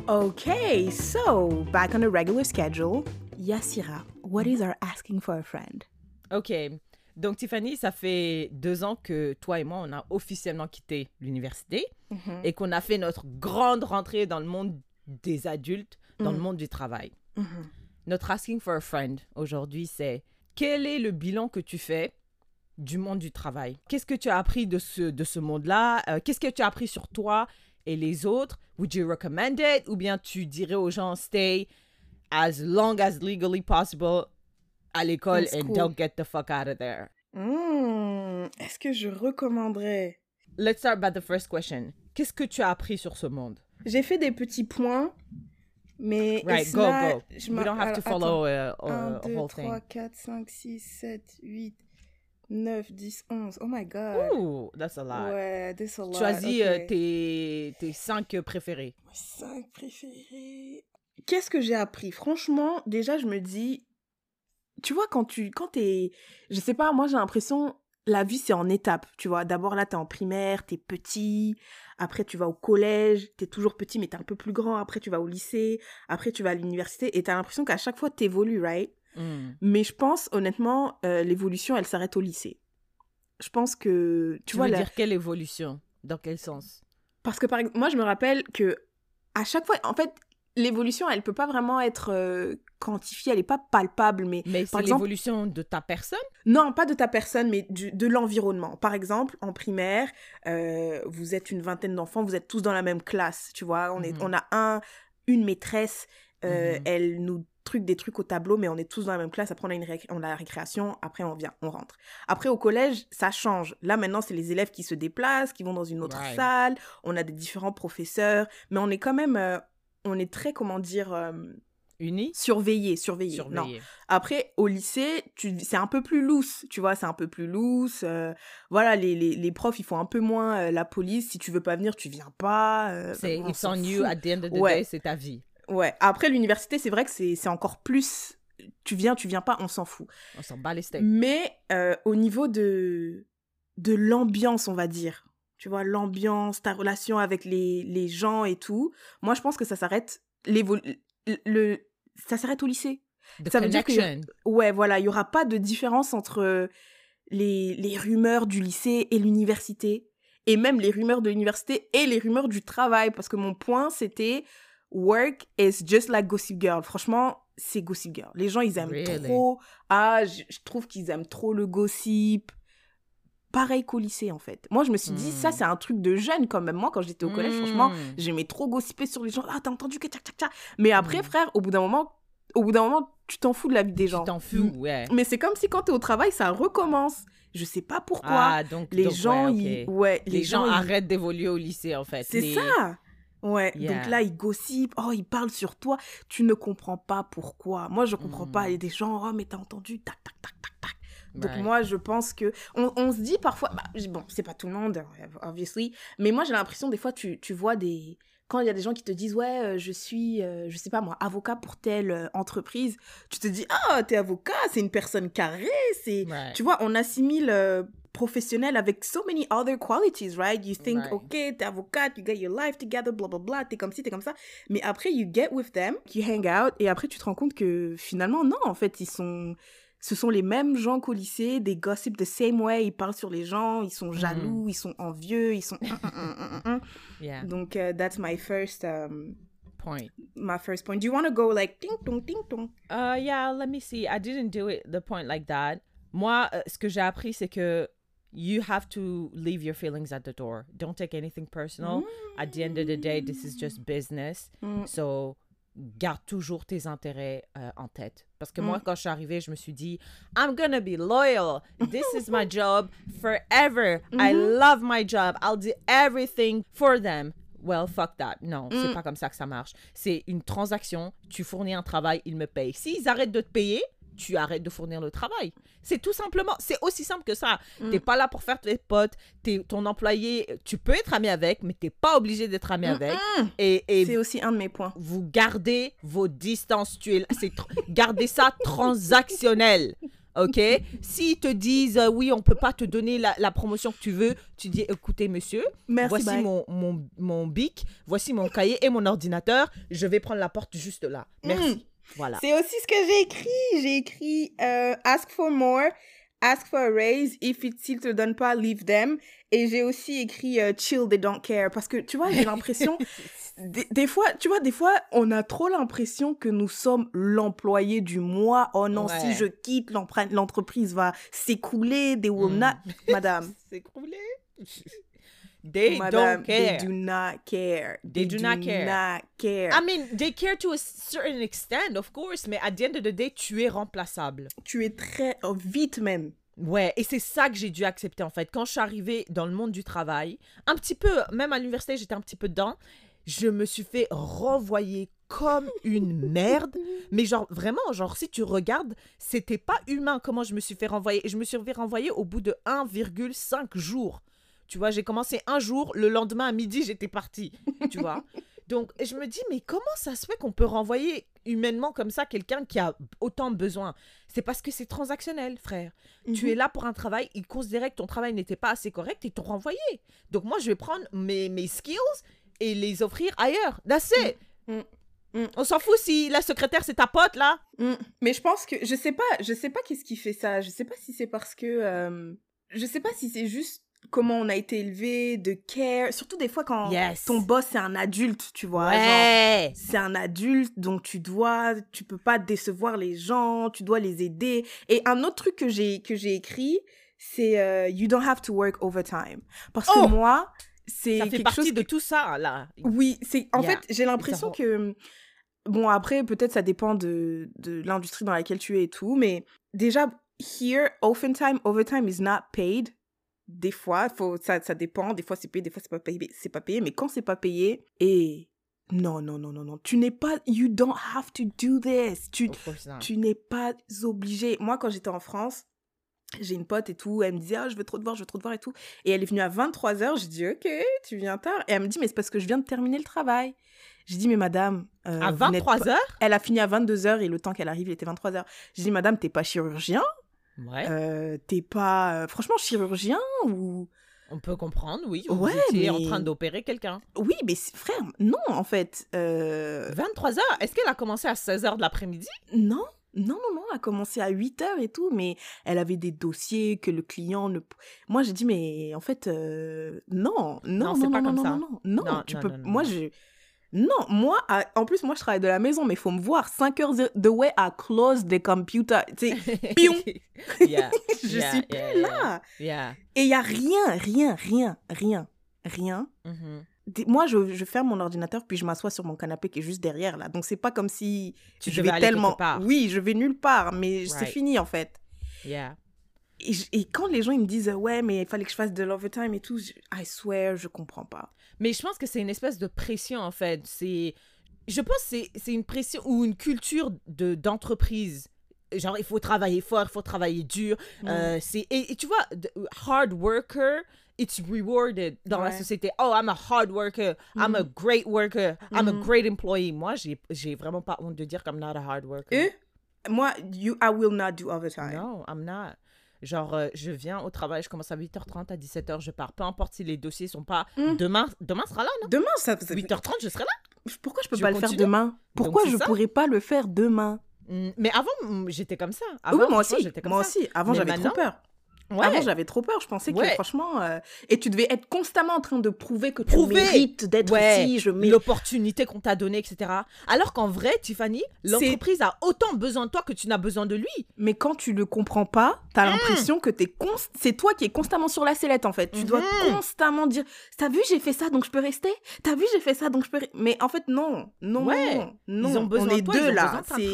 Okay, so back on the regular schedule. Yasira, what is our asking for a friend? OK. Donc, Tiffany, ça fait deux ans que toi et moi, on a officiellement quitté l'université Mhm. et qu'on a fait notre grande rentrée dans le monde des adultes, dans le Mhm. monde du travail. Mhm. Notre asking for a friend aujourd'hui, c'est quel est le bilan que tu fais du monde du travail? Qu'est-ce que tu as appris de ce, de ce monde-là? Euh, Qu'est-ce que tu as appris sur toi et les autres? Would you recommend it? Ou bien tu dirais aux gens, stay as long as legally possible à l'école and don't get the fuck out of there. Hmm, Est-ce que je recommanderais? Let's start by the first question. Qu'est-ce que tu as appris sur ce monde? J'ai fait des petits points, mais. Right, go, not- go. je We don't have to follow a, a 1, 2, whole 3, thing. 4, 5, 6, 7, 8, 9, 10, 11. Oh my god. Ooh, that's a lot. Ouais, this a lot. Choisis euh, tes, tes cinq préférés. Mes cinq préférés. Qu'est-ce que j'ai appris? Franchement, déjà, je me dis. Tu vois, quand tu. Quand t'es. Je sais pas, moi, j'ai l'impression. La vie, c'est en étapes. Tu vois, d'abord, là, t'es en primaire, t'es petit. Après, tu vas au collège. T'es toujours petit, mais t'es un peu plus grand. Après, tu vas au lycée. Après, tu vas à l'université. Et t'as l'impression qu'à chaque fois, t'évolues, right? Hmm. Mais je pense, honnêtement, euh, l'évolution, elle s'arrête au lycée. Je pense que. Tu, Tu vois, veux la- dire quelle évolution? Dans quel sens? Parce que par exemple, moi je me rappelle que à chaque fois, en fait, l'évolution, elle peut pas vraiment être euh, quantifiée, elle est pas palpable, mais Mais c'est Par exemple- l'évolution de ta personne? Non, pas de ta personne, mais du- de l'environnement. Par exemple, en primaire, euh, vous êtes une vingtaine d'enfants, vous êtes tous dans la même classe, tu vois? On est, Mhm. on a un, une maîtresse, euh, Mhm. elle nous truc des trucs au tableau, mais on est tous dans la même classe. Après, on a, une on a la récréation. Après, on vient, on rentre. Après, au collège, ça change. Là, maintenant, c'est les élèves qui se déplacent, qui vont dans une autre Right. salle. On a des différents professeurs. Mais on est quand même... euh, on est très, comment dire... euh, Unis? Surveillés, surveillés. Non. Après, au lycée, tu, c'est un peu plus loose, tu vois, c'est un peu plus loose. euh, voilà, les, les, les profs, ils font un peu moins euh, la police. Si tu veux pas venir, tu viens pas. euh, C'est on it's on you at the end of the Ouais. day, c'est ta vie. Ouais. Après, l'université, c'est vrai que c'est, c'est encore plus. Tu viens, tu viens pas, on s'en fout. On s'en bat les steaks. Mais au niveau de, de l'ambiance, on va dire, tu vois, l'ambiance, ta relation avec les, les gens et tout, moi, je pense que ça s'arrête. Le, ça s'arrête au lycée. The ça veut dire connection. Ouais, voilà, il y aura pas de différence entre les, les rumeurs du lycée et l'université, et même les rumeurs de l'université et les rumeurs du travail, parce que mon point, c'était work is just like Gossip Girl. Franchement, c'est Gossip Girl. Les gens, ils aiment Really? trop. Ah, je, je trouve qu'ils aiment trop le gossip. Pareil qu'au lycée, en fait. Moi, je me suis dit, Hmm. ça, c'est un truc de jeune quand même. Moi, quand j'étais au collège, franchement, Mm. J'aimais trop gossiper sur les gens. Ah, t'as entendu que tchac tchac tchac. Mais après, Mm. frère, au bout d'un moment, au bout d'un moment, tu t'en fous de la vie des Tu gens. t'en fous, ouais. Mais c'est comme si quand t'es au travail, ça recommence. Je sais pas pourquoi. Ah, donc, les donc, gens, ouais, ils... ok. ouais, les, gens, ils- arrêtent d'évoluer au lycée, en fait. C'est Les- ça. Ouais. Yeah. Donc là, ils gossipent. Oh, ils parlent sur toi. Tu ne comprends pas pourquoi. Moi, je comprends pas. Il y a des gens. Oh, mais t'as entendu. Tac, tac, tac, tac, tac. Donc Right. moi, je pense que on, on se dit parfois, bah, bon, c'est pas tout le monde, euh, obviously, mais moi j'ai l'impression des fois tu, tu vois des quand il y a des gens qui te disent ouais, euh, je suis, euh, je sais pas moi, avocat pour telle euh, entreprise, tu te dis ah t'es avocat, c'est une personne carrée, c'est, Right. tu vois, on assimile euh, professionnel avec so many other qualities, right? You think Right. ok t'es avocat, you get your life together, blah blah blah, t'es comme ci, t'es comme ça, mais après you get with them, you hang out et après tu te rends compte que finalement non, en fait ils sont ce sont les mêmes gens qu'au lycée, des gossip the same way, ils parlent sur les gens, ils sont jaloux, ils sont envieux, ils sont... Yeah, Donc, uh, that's my first, um, point. my first point. Do you want to go like ting tong, ting tong? Uh, yeah, let me see. I didn't do it the point like that. Moi, euh, ce que j'ai appris, c'est que you have to leave your feelings at the door. Don't take anything personal. At the end of the day, this is just business. Mm. So, garde toujours tes intérêts euh, en tête. Parce que moi, Mm. quand je suis arrivée, je me suis dit, I'm gonna be loyal. This is my [laughs] job forever. I Mhm. love my job. I'll do everything for them. Well, fuck that. Non, c'est Mm. pas comme ça que ça marche. C'est une transaction. Tu fournis un travail, ils me payent. S'ils arrêtent de te payer, tu arrêtes de fournir le travail. C'est tout simplement, c'est aussi simple que ça. Mm. T'es pas là pour faire tes potes. T'es, ton employé, tu peux être ami avec, mais t'es pas obligé d'être ami avec. Et, et C'est aussi un de mes points. vous gardez vos distances. Tu es, gardez ça transactionnel. OK? S'ils te disent euh, oui, on peut pas te donner la, la promotion que tu veux, tu dis écoutez monsieur, Merci, voici mon, mon, mon bic, voici mon cahier et mon ordinateur, je vais prendre la porte juste là. Merci. Voilà. C'est aussi ce que j'ai écrit. J'ai écrit euh, ask for more, ask for a raise. If it s'ils te donnent pas, leave them. Et j'ai aussi écrit euh, chill, they don't care. Parce que, tu vois, j'ai l'impression, [laughs] des, des fois, tu vois, des fois, on a trop l'impression que nous sommes l'employé du mois. Oh non, si je quitte, l'entreprise va s'écrouler. They will Mm. not, madame. [laughs] C'est écroulé. They madame, don't care. they do not care. They do not care. not care. I mean, they care to a certain extent, of course, mais at the end of the day, tu es remplaçable. tu es très oh, vite même. Ouais, et c'est ça que j'ai dû accepter en fait. Quand je suis arrivée dans le monde du travail, un petit peu, même à l'université, j'étais un petit peu dedans, je me suis fait renvoyer comme une [laughs] merde. Mais genre, vraiment, genre, si tu regardes, c'était pas humain comment je me suis fait renvoyer. Et je me suis fait renvoyer au bout de 1,5 jours. Tu vois, j'ai commencé un jour, le lendemain à midi, j'étais partie. Tu vois [laughs] Donc, et je me dis, mais comment ça se fait qu'on peut renvoyer humainement comme ça quelqu'un qui a autant besoin C'est parce que c'est transactionnel, frère. Tu es là pour un travail, ils considéraient que ton travail n'était pas assez correct et t'ont renvoyé. Donc moi, je vais prendre mes, mes skills et les offrir ailleurs. That's it. Mm. Mm. On s'en fout si la secrétaire, c'est ta pote, là. Mm. Mais je pense que je sais pas, je sais pas qu'est-ce qui fait ça. Je sais pas si c'est parce que euh, je sais pas si c'est juste comment on a été élevé, de care. Surtout des fois quand Yes. ton boss c'est un adulte, tu vois. Ouais. c'est un adulte, donc tu dois, tu peux pas décevoir les gens, tu dois les aider. Et un autre truc que j'ai que j'ai écrit, c'est euh, you don't have to work overtime. Parce que Oh moi, c'est quelque partie chose de tout ça, là. oui, c'est en Yeah. fait, j'ai l'impression que bon après peut-être ça dépend de de l'industrie dans laquelle tu es et tout, mais déjà here overtime overtime is not paid. Des fois, faut ça ça dépend, des fois c'est payé, des fois c'est pas payé, c'est pas payé, mais quand c'est pas payé et non non non non non, tu n'es pas you don't have to do this. Tu tu n'es pas obligé. Moi, quand j'étais en France, j'ai une pote et tout, elle me disait, ah, je veux trop te voir, je veux trop te voir et tout. Et elle est venue à 23h, j'ai dit, ok, tu viens tard. Et elle me dit, mais c'est parce que je viens de terminer le travail. J'ai dit, mais madame. euh, À vous n'êtes 23 pas- Elle a fini à 22h et le temps qu'elle arrive, il était 23h. J'ai dit, madame, t'es pas chirurgien? Ouais. Euh, T'es pas, euh, franchement, chirurgien ou? On peut comprendre, oui. Vous Ouais, étiez en mais- train d'opérer quelqu'un. Oui, mais frère, non, en fait. Euh, 23 heures Est-ce qu'elle a commencé à 16 heures de l'après-midi? Non, non, non, non, elle a commencé à 8 heures et tout, mais elle avait des dossiers que le client ne... Moi, j'ai dit, mais en fait, euh, non, non, Non, non, c'est non, pas non, comme non, ça. non, non, non, Non, tu peux... moi, je... Non, moi, à- en plus, moi, je travaille de la maison, mais il faut me voir. 5 heures the way I close the computer. Tu sais, [laughs] Pion. yeah, [laughs] je yeah, suis plus yeah, là. Et il y a rien, rien, rien, rien, rien. Mhm. Des- Moi, je, je ferme mon ordinateur, puis je m'assois sur mon canapé qui est juste derrière, là. Donc, c'est pas comme si Tu je vais tellement... part. Oui, je vais nulle part, mais c'est fini, en fait. Yeah. Et, quand les gens ils me disent ouais mais il fallait que je fasse de l'overtime et tout, je- I swear je comprends pas. Mais je pense que c'est une espèce de pression, en fait. C'est... Je pense que c'est, c'est une pression ou une culture de, d'entreprise. Genre, il faut travailler fort, il faut travailler dur. Mm. Euh, c'est, et, et tu vois, the- hard worker, it's rewarded dans la société. Oh, I'm a hard worker. I'm a great worker. I'm a Mhm. great employee. Moi, j'ai, j'ai vraiment pas honte de dire que I'm not a hard worker. Et moi you I will not do overtime. Non, I'm not. Genre, euh, je viens au travail, je commence à 8h30, à 17h, je pars. Peu importe si les dossiers sont pas. Mm. Demain, demain sera là, non? Demain ça, ça- 8h30, je serai là. pourquoi je peux Je pas le faire demain? Pourquoi c'est je pourrais pas le faire demain? Mm, Mais avant, mm, j'étais comme ça. Avant, Oui, moi aussi. j'étais comme Moi ça. aussi. Avant j'avais trop peur. Ouais. Avant j'avais trop peur. Je pensais que Ouais. franchement euh, et tu devais être constamment en train de prouver que tu Prouver. mérites d'être Ouais, ici. Je mets l'opportunité qu'on t'a donnée, etc. Alors qu'en vrai, Tiffany, l'entreprise a autant besoin de toi que tu n'as besoin de lui. Mais quand tu le comprends pas, t'as Mm. l'impression que t'es const... c'est toi qui es constamment sur la sellette en fait. Tu dois Mhm. constamment dire T'as vu, j'ai fait ça donc je peux rester? T'as vu, j'ai fait ça donc je peux. Mais en fait, non. Non, non, non. ils ont besoin On est de toi, deux ils là. C'est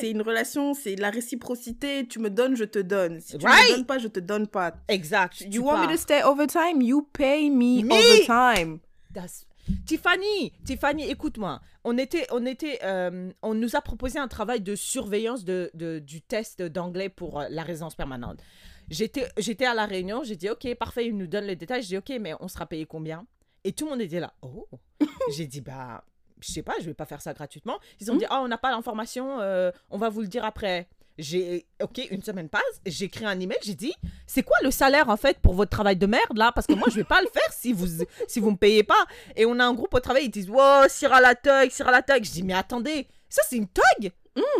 c'est une relation, c'est la réciprocité. Tu me donnes, je te donne. Si tu Right. me donnes pas, je te donne pas. Exact. tu You want me to stay overtime? You pay me, Me. overtime. Das- Tiffany, Tiffany, écoute-moi. On était, on était, euh, on nous a proposé un travail de surveillance de, de- du test d'anglais pour euh, la résidence permanente. J'étais, j'étais à la réunion, j'ai dit ok, parfait, ils nous donnent les détails. J'ai dit ok, mais on sera payé combien? Et tout le monde était là. Oh, [laughs] j'ai dit bah, je sais pas, je vais pas faire ça gratuitement. Ils ont Hmm? dit ah, on n'a pas l'information, euh, on va vous le dire après. J'ai ok, une semaine passe, j'ai écrit un email, j'ai dit c'est quoi le salaire en fait pour votre travail de merde là? Parce que moi je vais pas le faire si vous si vous me payez pas. Et on a un groupe au travail, ils disent wow, Sierra la tug, Sierra la tug. Je dis mais attendez, ça c'est une tug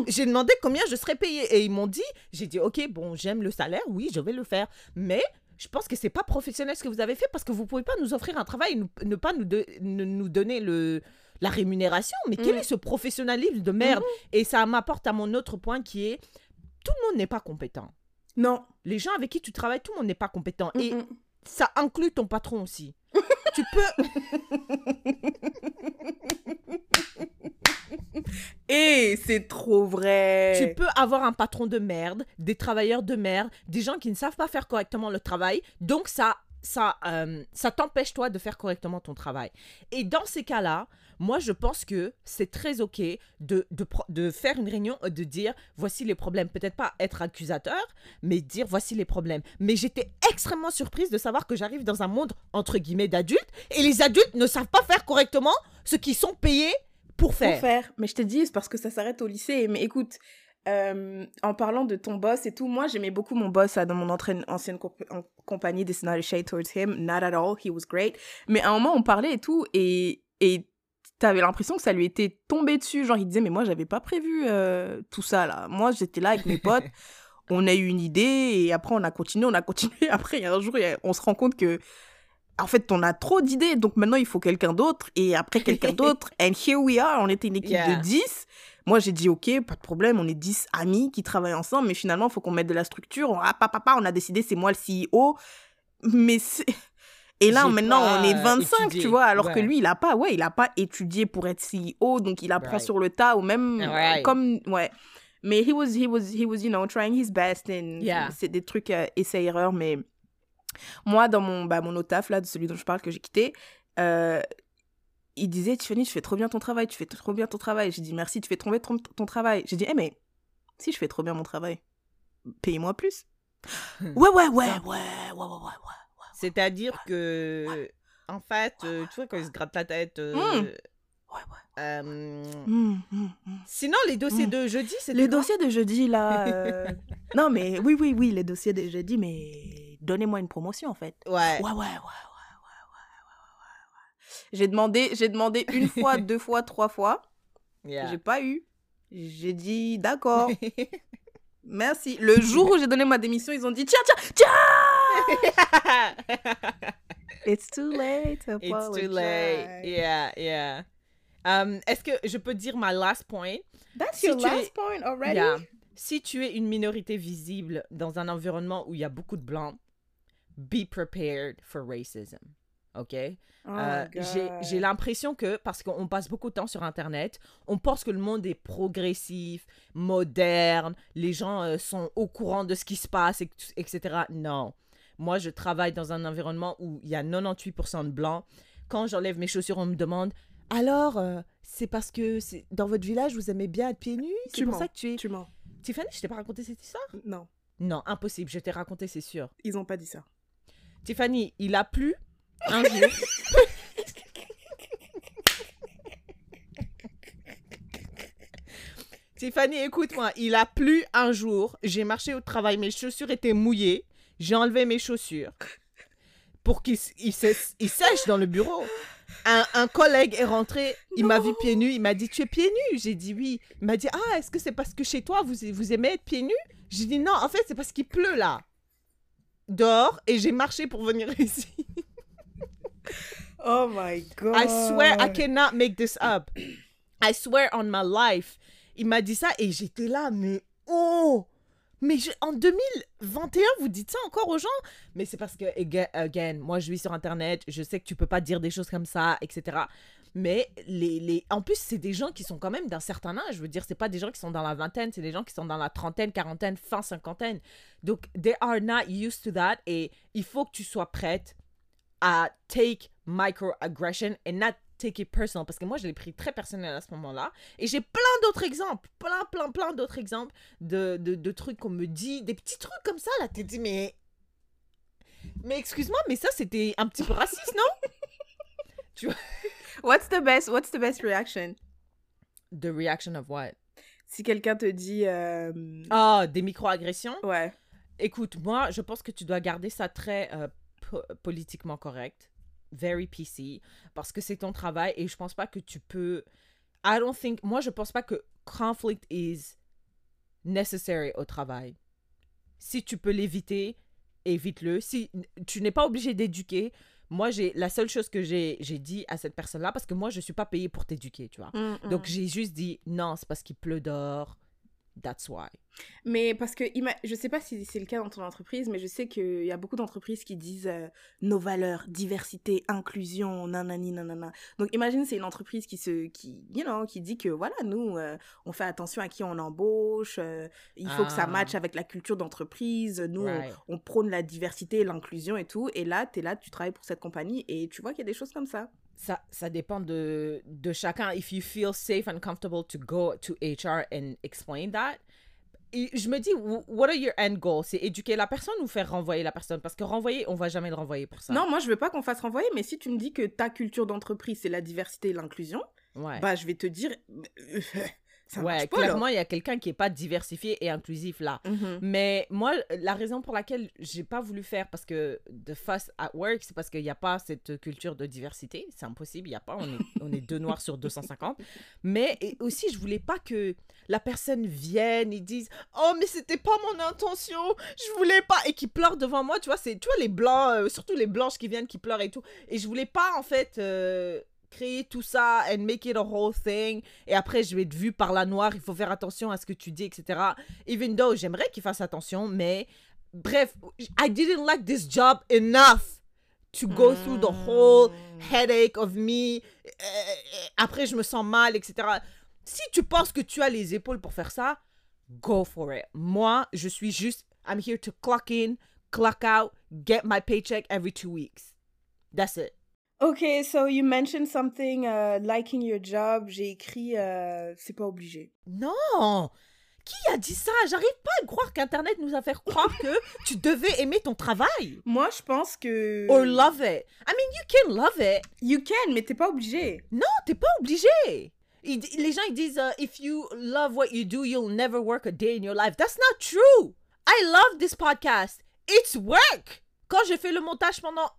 J'ai demandé combien je serais payée et ils m'ont dit, j'ai dit ok bon j'aime le salaire, oui je vais le faire, mais je pense que c'est pas professionnel ce que vous avez fait parce que vous pouvez pas nous offrir un travail et nous- ne pas nous, de- ne- nous donner le la rémunération. Mais quel Mm. est ce professionnalisme de merde? Et ça m'apporte à mon autre point qui est tout le monde n'est pas compétent. Non. Les gens avec qui tu travailles, tout le monde n'est pas compétent. Et ça inclut ton patron aussi. [laughs] tu peux. Et c'est trop vrai. Tu peux avoir un patron de merde, des travailleurs de merde, des gens qui ne savent pas faire correctement le travail. Donc, ça, ça, euh, ça t'empêche, toi, de faire correctement ton travail. Et dans ces cas-là, moi, je pense que c'est très OK de, de, de faire une réunion de dire voici les problèmes. Peut-être pas être accusateur, mais dire voici les problèmes. Mais j'étais extrêmement surprise de savoir que j'arrive dans un monde, entre guillemets, d'adultes et les adultes ne savent pas faire correctement ce qu'ils sont payés pour faire. Pour faire. Mais je te dis, c'est parce que ça s'arrête au lycée. Mais écoute, euh, en parlant de ton boss et tout, moi j'aimais beaucoup mon boss là, dans mon entraîne- ancienne comp- en- compagnie. This is not a shade towards him, not at all. He was great. Mais à un moment, on parlait et tout, et et t'avais l'impression que ça lui était tombé dessus. Genre, il disait, mais moi j'avais pas prévu euh, tout ça là. Moi j'étais là avec mes potes. [laughs] On a eu une idée et après on a continué, on a continué. [laughs] Après, il y a un jour, on se rend compte que en fait, on a trop d'idées, donc maintenant il faut quelqu'un d'autre, et après quelqu'un [laughs] d'autre, and here we are, on était une équipe Yeah. de 10. Moi, j'ai dit, ok, pas de problème, on est 10 amis qui travaillent ensemble, mais finalement, il faut qu'on mette de la structure. Ah, papa, papa, on a décidé, c'est moi le CEO. Mais c'est... Et là, maintenant, on est euh, 25, étudié. tu vois, alors que Ouais. lui, il a pas, ouais, il a pas étudié pour être CEO, donc il apprend Right. sur le tas, ou même, Right. comme, ouais. Mais he was, he was, he was, you know, trying his best, and Yeah. c'est des trucs euh, essai-erreur, mais moi, dans mon, bah, mon autre taf, là, de celui dont je parle, que j'ai quitté, euh, il disait, Tiffany, tu fais trop bien ton travail, tu fais trop bien ton travail. J'ai dit, merci, tu fais trop bien ton, ton travail. J'ai dit, eh, mais si je fais trop bien mon travail, payez-moi plus. [laughs] ouais, ouais, ouais, ouais, ouais, ouais, ouais, ouais. C'est-à-dire que, en fait, euh, tu vois, quand ils se gratte la tête. Euh, mmh. Ouais, ouais. Mmh, mmh, sinon, les dossiers de jeudi, c'est Les dossiers de jeudi, là. Euh, [laughs] non, mais oui, oui, oui, les dossiers de jeudi, mais donnez-moi une promotion, en fait. Ouais. Ouais, ouais, ouais, ouais, ouais, ouais, ouais, ouais. J'ai demandé, j'ai demandé une [laughs] fois, deux fois, trois fois. J'ai pas eu. J'ai dit, d'accord. [laughs] merci. Le jour où j'ai donné ma démission, ils ont dit tiens, tiens, tiens. [laughs] It's too late to It's too late. Yeah, yeah. Um, Est-ce que je peux dire my last point? That's Si your es- last point already. Yeah. Si tu es une minorité visible dans un environnement où il y a beaucoup de blancs, be prepared for racism. OK? Oh Euh, my j'ai- l'impression que, parce qu'on passe beaucoup de temps sur Internet, on pense que le monde est progressif, moderne, les gens euh, sont au courant de ce qui se passe, et- etc. Non. Moi, je travaille dans un environnement où il y a 98% de blancs. Quand j'enlève mes chaussures, on me demande Alors, euh, c'est parce que dans votre village, vous aimez bien être pieds nus? C'est pour mens. ça que tu es. Tu mens. Tiffany, je t'ai pas raconté cette histoire? Non, Non, impossible, je t'ai raconté, c'est sûr. ils ont pas dit ça. Tiffany, il a plu? Un jour. Tiffany, écoute-moi, il a plu un jour. J'ai marché au travail, mes chaussures étaient mouillées. J'ai enlevé mes chaussures pour qu'il il sèche, il sèche dans le bureau. Un, un collègue est rentré, il m'a vu pieds nus, il m'a dit Tu es pieds nus? J'ai dit oui. Il m'a dit Ah, est-ce que c'est parce que chez toi, vous, vous aimez être pieds nus? J'ai dit Non, en fait, c'est parce qu'il pleut là. Dehors, et j'ai marché pour venir [laughs] ici. Oh my god. I swear I cannot make this up. I swear on my life. Il m'a dit ça et j'étais là, mais oh! Mais je- en 2021, vous dites ça encore aux gens? Mais c'est parce que, aga- again, moi je vis sur Internet, je sais que tu peux pas dire des choses comme ça, etc. Mais les, les... en plus, c'est des gens qui sont quand même d'un certain âge. Je veux dire, c'est pas des gens qui sont dans la vingtaine, c'est des gens qui sont dans la trentaine, quarantaine, fin cinquantaine. Donc, they are not used to that. Et il faut que tu sois prête à take microaggression and not take it personal. Parce que moi, je l'ai pris très personnel à ce moment-là. Et j'ai plein d'autres exemples, plein, plein, plein d'autres exemples de, de, de trucs qu'on me dit, des petits trucs comme ça, là. T'es dit, mais. Mais excuse-moi, mais ça, c'était un petit peu raciste, non? [laughs] What's the best? What's the best reaction? The reaction of what? Si quelqu'un te dit, euh, Ah, des microagressions? ouais, Écoute, moi, je pense que tu dois garder ça très euh, politiquement correct. Very PC. Parce que c'est ton travail et je pense pas que tu peux. I don't think. Moi, je pense pas que conflict is necessary au travail. Si tu peux l'éviter, évite-le. Si tu n'es pas obligé d'éduquer, moi, j'ai la seule chose que j'ai j'ai dit à cette personne-là, parce que moi, je ne suis pas payée pour t'éduquer, tu vois. Mm, Donc, mm. j'ai juste dit, non, c'est parce qu'il pleut dehors. That's why. Mais parce que, je sais pas si c'est le cas dans ton entreprise, mais je sais qu'il y a beaucoup d'entreprises qui disent euh, nos valeurs, diversité, inclusion, nanani, nanana. Donc imagine, c'est une entreprise qui se, qui, you know, qui dit que voilà, nous, euh, on fait attention à qui on embauche, euh, il faut que ça Ah. matche avec la culture d'entreprise, nous, on- on, prône la diversité, l'inclusion et tout. Et là, tu es là, tu travailles pour cette compagnie et tu vois qu'il y a des choses comme ça. Ça, ça dépend de, de chacun. If you feel safe and comfortable to go to HR and explain that. Et je me dis, wh- what are your end goals? C'est éduquer la personne ou faire renvoyer la personne? Parce que renvoyer, on va jamais le renvoyer pour ça. Non, moi, je veux pas qu'on fasse renvoyer, mais si tu me dis que ta culture d'entreprise, c'est la diversité et l'inclusion, Ouais. bah, je vais te dire, [laughs] euh, ça ouais, pas, clairement, il y a quelqu'un qui est pas diversifié et inclusif là. Mhm. Mais moi, la raison pour laquelle j'ai pas voulu faire parce que de fuss at work, c'est parce qu'il n'y a pas cette culture de diversité. C'est impossible, il n'y a pas. On est, [laughs] on est deux noirs sur 250. Mais et aussi, je voulais pas que la personne vienne et dise Oh, mais c'était pas mon intention, je voulais pas. Et qui pleure devant moi, tu vois, c'est, tu vois, les blancs, euh, surtout les blanches qui viennent, qui pleurent et tout. Et je voulais pas, en fait. euh, créer tout ça and make it a whole thing et après je vais être vue par la noire il faut faire attention à ce que tu dis etc even though j'aimerais qu'il fasse attention, mais bref, I didn't like this job enough to go through the whole Mm. headache of me. Euh, après, je me sens mal, etc. Si tu penses que tu as les épaules pour faire ça, go for it. Moi, je suis juste, I'm here to clock in, clock out, get my paycheck every two weeks. That's it. Ok, so you mentioned something, uh, liking your job. J'ai écrit, euh, c'est pas obligé. Non! Qui a dit ça? J'arrive pas à croire qu'Internet nous a fait croire que tu devais aimer ton travail. Moi, je pense que. Or love it. I mean, you can love it. You can, mais t'es pas obligé. Non, t'es pas obligé. Ils les gens ils disent euh, if you love what you do, you'll never work a day in your life. That's not true. I love this podcast. It's work. Quand j'ai fait le montage pendant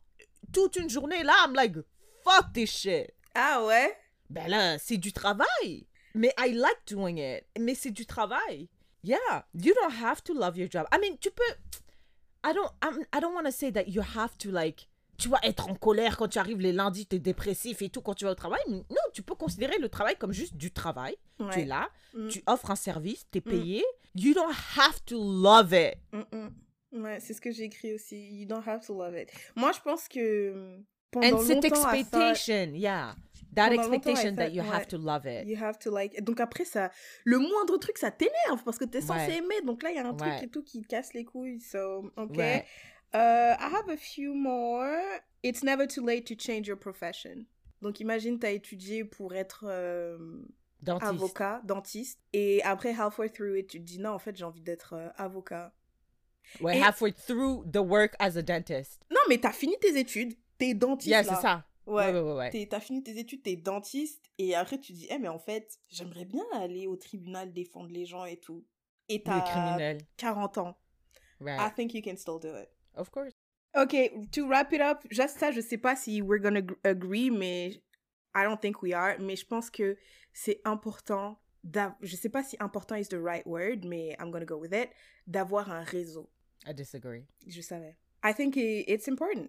toute une journée là, I'm like fuck this shit. Ah ouais? Ben là, c'est du travail. Mais I like doing it. Mais c'est du travail. Yeah, you don't have to love your job. I mean, tu peux I don't I'm, I don't want to say that you have to like tu vas être en colère quand tu arrives les lundis, tu es dépressif et tout quand tu vas au travail. Non, tu peux considérer le travail comme juste du travail. Tu es là, Mm. tu offres un service, tu es Mm. payé. You don't have to love it. Mm. Ouais, c'est ce que j'ai écrit aussi. You don't have to love it. Moi, je pense que hum, pendant And cette longtemps, à ça, expectation, yeah. That expectation that you have to love it. You have to like. Donc après, ça, le moindre truc, ça t'énerve parce que t'es censé Ouais. aimer. Donc là, il y a un truc Ouais. et tout qui casse les couilles. So, ok. Uh, I have a few more. It's never too late to change your profession. Donc imagine, t'as étudié pour être euh, Dentiste. avocat, dentiste, et après halfway through it, tu te dis non, en fait, j'ai envie d'être euh, avocat. Ouais, Et- halfway through the work as a dentist. Non, mais t'as fini tes études, t'es dentiste. Yeah, c'est ça. Ouais. Ouais, ouais, ouais. ouais. T'es- T'as fini tes études, t'es dentiste, et après tu dis, eh, mais en fait, j'aimerais bien aller au tribunal défendre les gens et tout. Et t'as criminels. 40 ans. I Right. think you can still do it. Of course. Ok, to wrap it up, juste ça, je sais pas si we're gonna gr- agree, mais I don't think we are. Mais je pense que c'est important, je sais pas si important is the right word, mais I'm gonna go with it, d'avoir un réseau. I disagree. Je savais. I think it's important.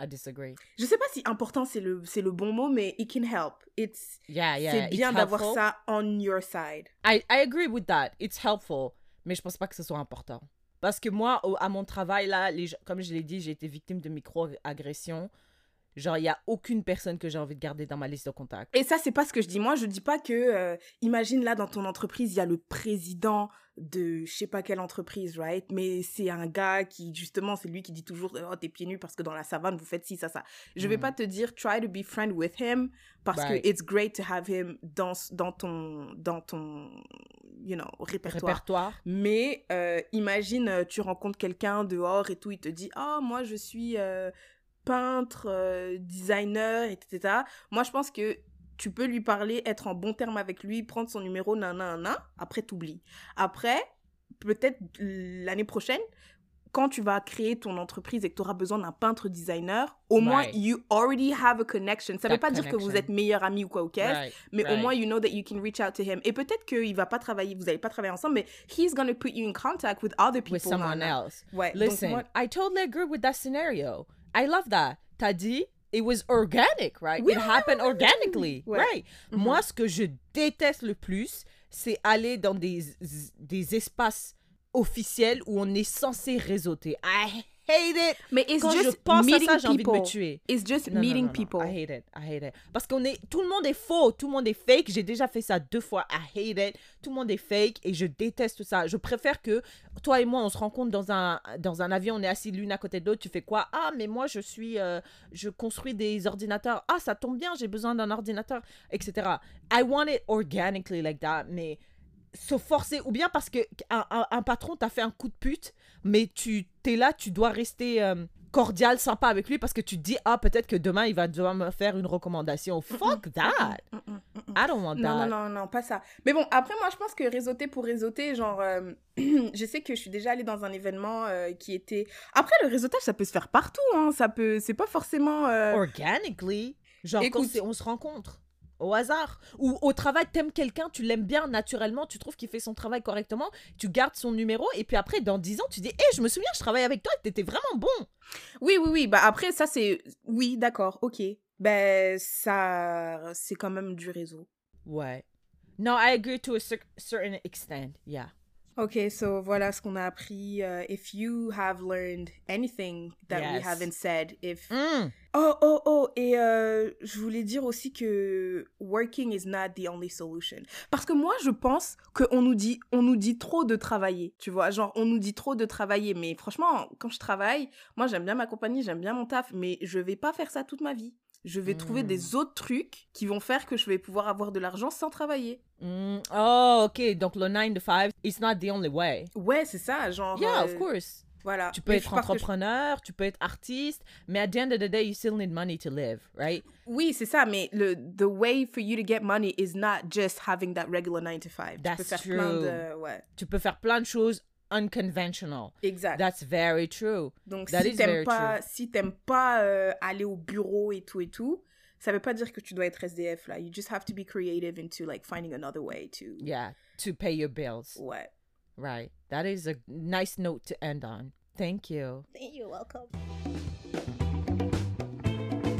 I disagree. Je sais pas si important c'est le, c'est le bon mot, mais it can help. It's, Yeah, yeah. c'est bien d'avoir ça on your side. I, I agree with that. It's helpful. Mais je pense pas que ce soit important. Parce que moi, au- à mon travail, là, les, comme je l'ai dit, j'ai été victime de micro-agressions. Genre, il n'y a aucune personne que j'ai envie de garder dans ma liste de contacts. Et ça, c'est pas ce que je dis. Moi, je dis pas que, euh, imagine là, dans ton entreprise, il y a le président de je sais pas quelle entreprise, right? Mais c'est un gars qui, justement, c'est lui qui dit toujours, oh, t'es pieds nus parce que dans la savane, vous faites ci, ça, ça. Je vais Mhm. pas te dire, try to be friend with him parce Right. que it's great to have him dans, dans ton, dans ton, you know, répertoire. Répertoire. Mais euh, imagine, euh, tu rencontres quelqu'un dehors et tout, il te dit Ah, moi je suis euh, peintre, euh, designer, etc. Moi je pense que tu peux lui parler, être en bon terme avec lui, prendre son numéro, nanana, après t'oublies. Après, peut-être l'année prochaine, quand tu vas créer ton entreprise et que tu auras besoin d'un peintre designer, au moins, you already have a connection. Ça ne veut pas dire que vous êtes meilleurs amis ou quoi ou qu'est-ce, Right, mais au moins, you know that you can reach out to him. Et peut-être qu'il va pas travailler, vous n'allez pas travailler ensemble, mais he's going to put you in contact with other people. with someone else. Ouais, donc Listen, moi- I totally agree with that scenario. I love that. T'as dit, it was organic, right? Oui, it happened organically, Ouais. right? Mhm. Moi, ce que je déteste le plus, c'est aller dans des, des espaces officiels où on est censé réseauter. I hate it. Mais it's Quand je just pense à meeting ça, j'ai envie de me tuer. It's just non, meeting non, non. people. I hate it. I hate it. Parce qu'on est, tout le monde est faux, tout le monde est fake. J'ai déjà fait ça deux fois. I hate it. Tout le monde est fake et je déteste ça. Je préfère que toi et moi, on se rencontre dans un, dans un avion, on est assis l'une à côté de l'autre. Tu fais quoi? Ah, mais moi, je suis, euh, je construis des ordinateurs. Ah, ça tombe bien, j'ai besoin d'un ordinateur, etc. I want it organically like that, mais se forcer ou bien parce que un, un- un patron t'a fait un coup de pute mais tu t'es là tu dois rester euh, cordial sympa avec lui parce que tu te dis ah peut-être que demain il va devoir me faire une recommandation fuck that. I don't want Non, that non, non, non, pas ça. Mais bon, après, moi, je pense que réseauter pour réseauter, genre, euh, [clears throat] je sais que je suis déjà allée dans un événement euh, qui était. Après, le réseautage, ça peut se faire partout, hein. Ça peut. C'est pas forcément. organically genre Écoute. on se rencontre au hasard ou au travail t'aimes quelqu'un tu l'aimes bien naturellement tu trouves qu'il fait son travail correctement tu gardes son numéro et puis après dans 10 ans tu dis hé je me souviens je travaillais avec toi et t'étais vraiment bon Oui, oui, oui. Bah, après, ça, c'est. Oui, d'accord, ok. Ben, ça. C'est quand même du réseau. ouais no I agree to a cer- certain extent yeah Ok, so voilà ce qu'on a appris. Euh, if you have learned anything that we haven't said, if Mm. Oh, oh, oh, et euh, je voulais dire aussi que working is not the only solution. Parce que moi, je pense qu'on nous dit, on nous dit trop de travailler, tu vois, genre, on nous dit trop de travailler, mais franchement, quand je travaille, moi, j'aime bien ma compagnie, j'aime bien mon taf, mais je vais pas faire ça toute ma vie. Je vais trouver Mm. des autres trucs qui vont faire que je vais pouvoir avoir de l'argent sans travailler. Mm, Oh, ok. Donc le 9 to 5, it's not the only way. Ouais, c'est ça, genre... Yeah, euh, of course. Voilà. Tu peux être je- entrepreneur, tu peux être artiste, mais at the end of the day, you still need money to live, right? Oui, c'est ça, mais le the way for you to get money is not just having that regular 9 to 5. tu peux That's faire plein de ouais, Tu peux faire plein de choses unconventional. exact. That's very true. Donc that si is t'aimes very pas si t'aimes pas euh, aller au bureau et tout et tout, ça veut pas dire que tu dois être SDF là. You just have to be creative into like finding another way to Yeah, to pay your bills. Ouais. Right. That is a nice note to end on. Thank you. You're welcome.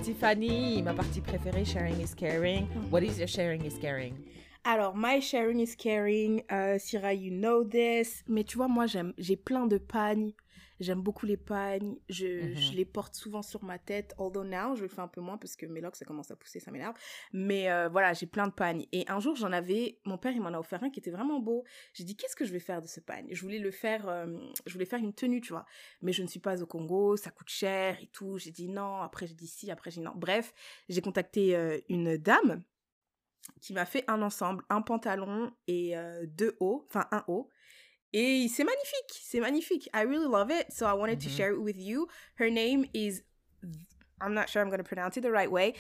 Tiffany, ma partie préférée, sharing is caring. Mm-hmm. What is your sharing is caring? Alors, my sharing is caring. Euh, Syrah, you know this. Mais tu vois, moi, j'aime, j'ai plein de pagnes. J'aime beaucoup les pagnes. Je, Mhm. je les porte souvent sur ma tête. Although now, je le fais un peu moins parce que mes locks, ça commence à pousser, ça m'énerve. Mais euh, voilà, j'ai plein de pagnes. Et un jour, j'en avais... Mon père, il m'en a offert un qui était vraiment beau. J'ai dit, qu'est-ce que je vais faire de ce pagne? Je voulais le faire... euh, je voulais faire une tenue, tu vois. Mais je ne suis pas au Congo, ça coûte cher et tout. J'ai dit non. Après, j'ai dit si. Après, j'ai dit non. Bref, j'ai contacté euh, une dame qui m'a fait un ensemble, un pantalon et euh, deux hauts, enfin un haut. Et c'est magnifique, c'est magnifique. I really love it, so I wanted to Mhm. share it with you. Her name is, I'm not sure I'm going to pronounce it the right way,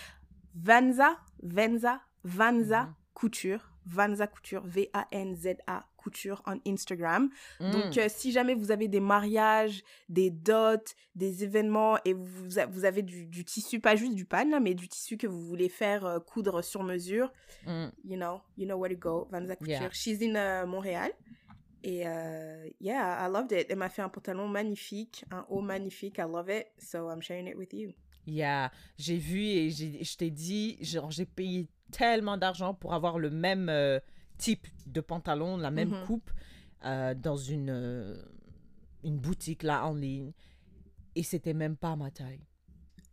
Vanza, Venza, Vanza Mhm. Couture, Vanza Couture, V-A-N-Z-A Couture on Instagram. Mm. Donc, euh, si jamais vous avez des mariages, des dots, des événements et vous, vous avez du, du tissu, pas juste du pan, là, mais du tissu que vous voulez faire euh, coudre sur mesure, Mm. you know, you know where to go, Vanza Couture. Yeah. She's in euh, Montréal. Et yeah, I loved it. Elle m'a fait un pantalon magnifique, un haut magnifique. I love it. So I'm sharing it with you. Yeah, j'ai vu et je t'ai dit, genre, j'ai payé tellement d'argent pour avoir le même euh, type de pantalon, la même Mhm. coupe, euh, dans une, euh, une boutique là en ligne. Et c'était même pas ma taille.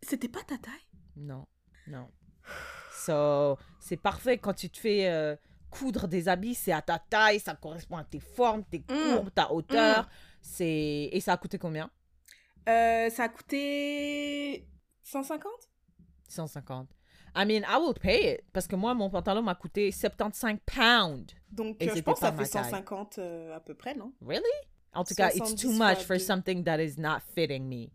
C'était pas ta taille? Non, non. So, c'est parfait quand tu te fais euh, coudre des habits, c'est à ta taille, ça correspond à tes formes, tes courbes, ta hauteur. C'est Et ça a coûté combien? Ça a coûté 150 150. I mean, I will pay it. Parce que moi, mon pantalon m'a coûté 75 pounds. Donc euh, je pense que ça fait ma taille. 150 euh, à peu près, non? Really? En tout cas, it's 70 too much for something that is not fitting me.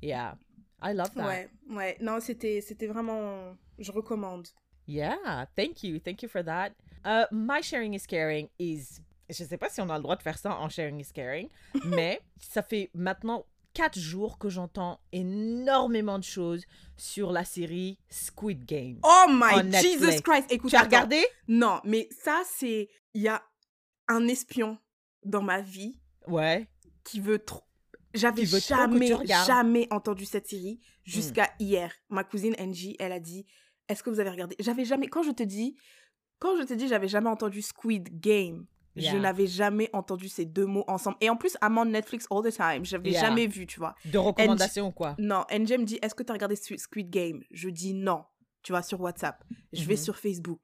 Yeah. I love that. Ouais, ouais. Non, c'était c'était vraiment... Je recommande. Yeah. Thank you. Thank you for that. Uh, my sharing is caring is je sais pas si on a le droit de faire ça en sharing is caring, [laughs] mais ça fait maintenant quatre jours que j'entends énormément de choses sur la série Squid Game. Oh my. Jesus Christ. Écoute, tu as regardé? Non, mais ça, c'est. Il y a un espion dans ma vie Ouais. qui veut trop. J'avais jamais, jamais entendu cette série jusqu'à hier. Ma cousine Angie, elle a dit Est-ce que vous avez regardé? J'avais jamais. Quand je te dis. Quand je te dis, j'avais jamais entendu Squid Game. Je n'avais jamais entendu ces deux mots ensemble. Et en plus, I'm on Netflix all the time. J'avais Yeah. jamais vu, tu vois. De recommandations ou quoi? Non, NJ me dit Est-ce que tu as regardé Squid Game? Je dis non. Tu vois, sur WhatsApp. Je vais Mhm. sur Facebook.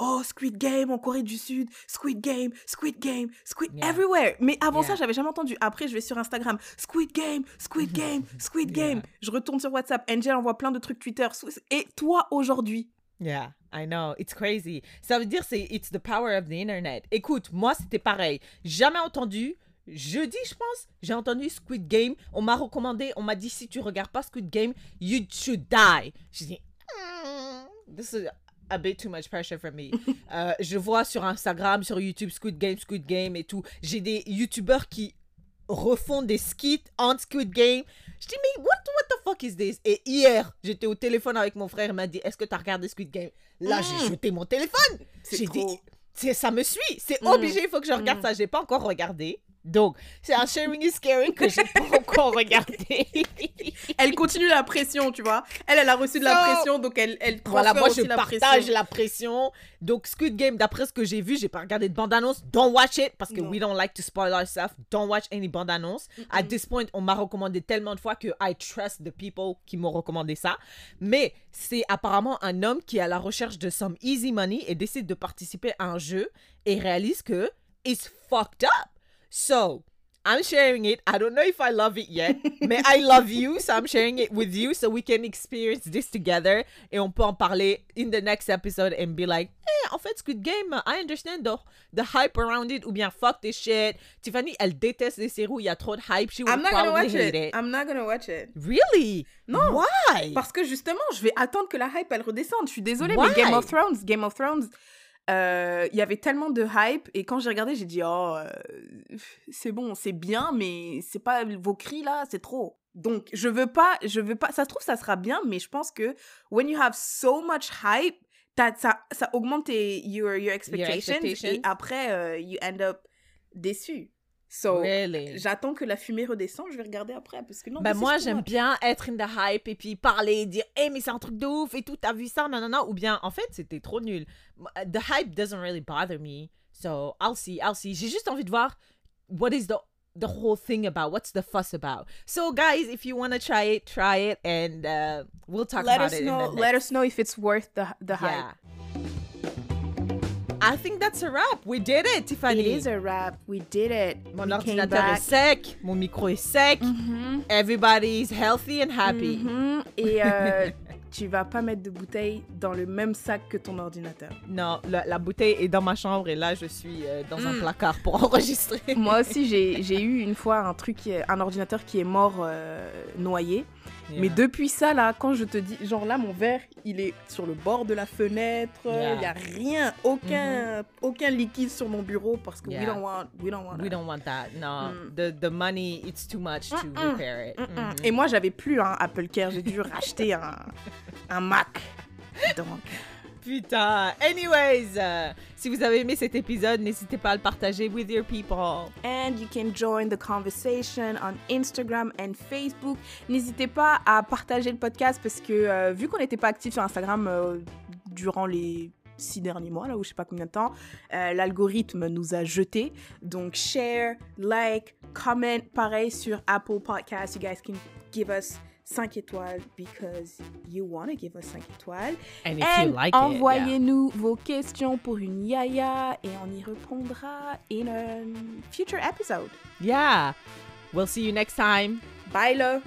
Oh, Squid Game en Corée du Sud. Squid Game, Squid Game, Squid Yeah. everywhere. Mais avant ça, j'avais jamais entendu. Après, je vais sur Instagram. Squid Game, Squid [laughs] Game, Squid Game. Je retourne sur WhatsApp. NJ envoie plein de trucs Twitter. Et toi, aujourd'hui? Yeah, I know. It's crazy. Ça veut dire c'est it's the power of the internet. Écoute, moi c'était pareil. Jamais entendu. Jeudi, je pense, j'ai entendu Squid Game. On m'a recommandé, on m'a dit si tu regardes pas Squid Game, you should die. J'ai dit, Hmm, this is a bit too much pressure for me. [laughs] Euh, je vois sur Instagram, sur YouTube, Squid Game, Squid Game et tout. J'ai des YouTubeurs qui refont des skits en Squid Game. Je dis, mais what, the fuck is this? Et hier, j'étais au téléphone avec mon frère, il m'a dit, est-ce que tu as regardé Squid Game? Là, j'ai Mm. jeté mon téléphone. J'ai dit, ça me suit, c'est Mm. obligé, il faut que je regarde Mm. ça. J'ai pas encore regardé. Donc, c'est un sharing is caring que j'ai pas encore regardé. [laughs] Elle continue la pression, tu vois. Elle, elle a reçu de la So- pression, donc elle, elle voilà, moi je la partage pression. la pression. Donc, Squid Game, d'après ce que j'ai vu, j'ai pas regardé de bande-annonce. Don't watch it parce que Non. we don't like to spoil our stuff. Don't watch any bande-annonce. At this point, on m'a recommandé tellement de fois que I trust the people qui m'ont recommandé ça. Mais c'est apparemment un homme qui est à la recherche de some easy money et décide de participer à un jeu et réalise que it's fucked up. So, I'm sharing it. I don't know if I love it yet, mais I love you, so I'm sharing it with you so we can experience this together et on peut en parler in the next episode and be like, eh, en fait, Squid Game, I understand the, the hype around it ou bien fuck this shit. Tiffany, elle déteste les séries où il y a trop de hype. She I'm not gonna watch it. it. I'm not gonna watch it. Really? Non. Why? Parce que justement, je vais attendre que la hype elle redescende. Je suis désolée, Why? mais Game of Thrones, Game of Thrones, euh, il y avait tellement de hype et quand j'ai regardé, j'ai dit oh euh, c'est bon, c'est bien, mais c'est pas vos cris là, c'est trop. Donc je veux pas, je veux pas. Ça se trouve ça sera bien, mais je pense que when you have so much hype, ça ça augmente tes, your your expectations, expectations. et après euh, you end up déçu. So really? j'attends que la fumée redescende, je vais regarder après parce que non. Ben moi j'aime bien être in the hype et puis parler, dire hey mais c'est un truc de ouf et tout, t'as vu ça, nanana, ou bien en fait c'était trop nul. The hype doesn't really bother me, so I'll see, I'll see. J'ai juste envie de voir what is the the whole thing about, what's the fuss about. So guys, if you want to try it, try it and uh, we'll talk let about us it. know. Let us know if it's worth the the hype. I think that's a wrap. We did it, Tiffany. It is a wrap. We did it. Mon We ordinateur est sec, mon micro est sec. Mhm, Everybody's healthy and happy. mhm. Et euh, [laughs] tu vas pas mettre de bouteille dans le même sac que ton ordinateur. Non, la, la bouteille est dans ma chambre et là, je suis euh, dans un Mm. placard pour [laughs] enregistrer. Moi aussi, j'ai eu une fois un truc, un ordinateur qui est mort euh, noyé. Mais depuis ça, là, quand je te dis, genre là, mon verre, il est sur le bord de la fenêtre. Il Yeah. y a rien, aucun, aucun liquide sur mon bureau parce que we don't want, we don't want. We that. don't want that. No, Mm. the, the money, it's too much to repair it. Mhm. Et moi, j'avais plus un Apple Care, j'ai dû racheter un, un Mac. [laughs] Donc, Putain. Anyways, euh, si vous avez aimé cet épisode, n'hésitez pas à le partager with your people. and you can join the conversation on Instagram and Facebook. N'hésitez pas à partager le podcast parce que euh, vu qu'on n'était pas actif sur Instagram euh, durant les six derniers mois, là, ou je sais pas combien de temps, l'algorithme nous a jetés. Donc, share, like, comment, pareil sur Apple Podcasts. You guys can give us 5 étoiles because you want to give us 5 étoiles. And if And you like it, yeah. envoyez-nous vos questions pour une yaya et on y répondra in a future episode. Yeah. We'll see you next time. Bye là!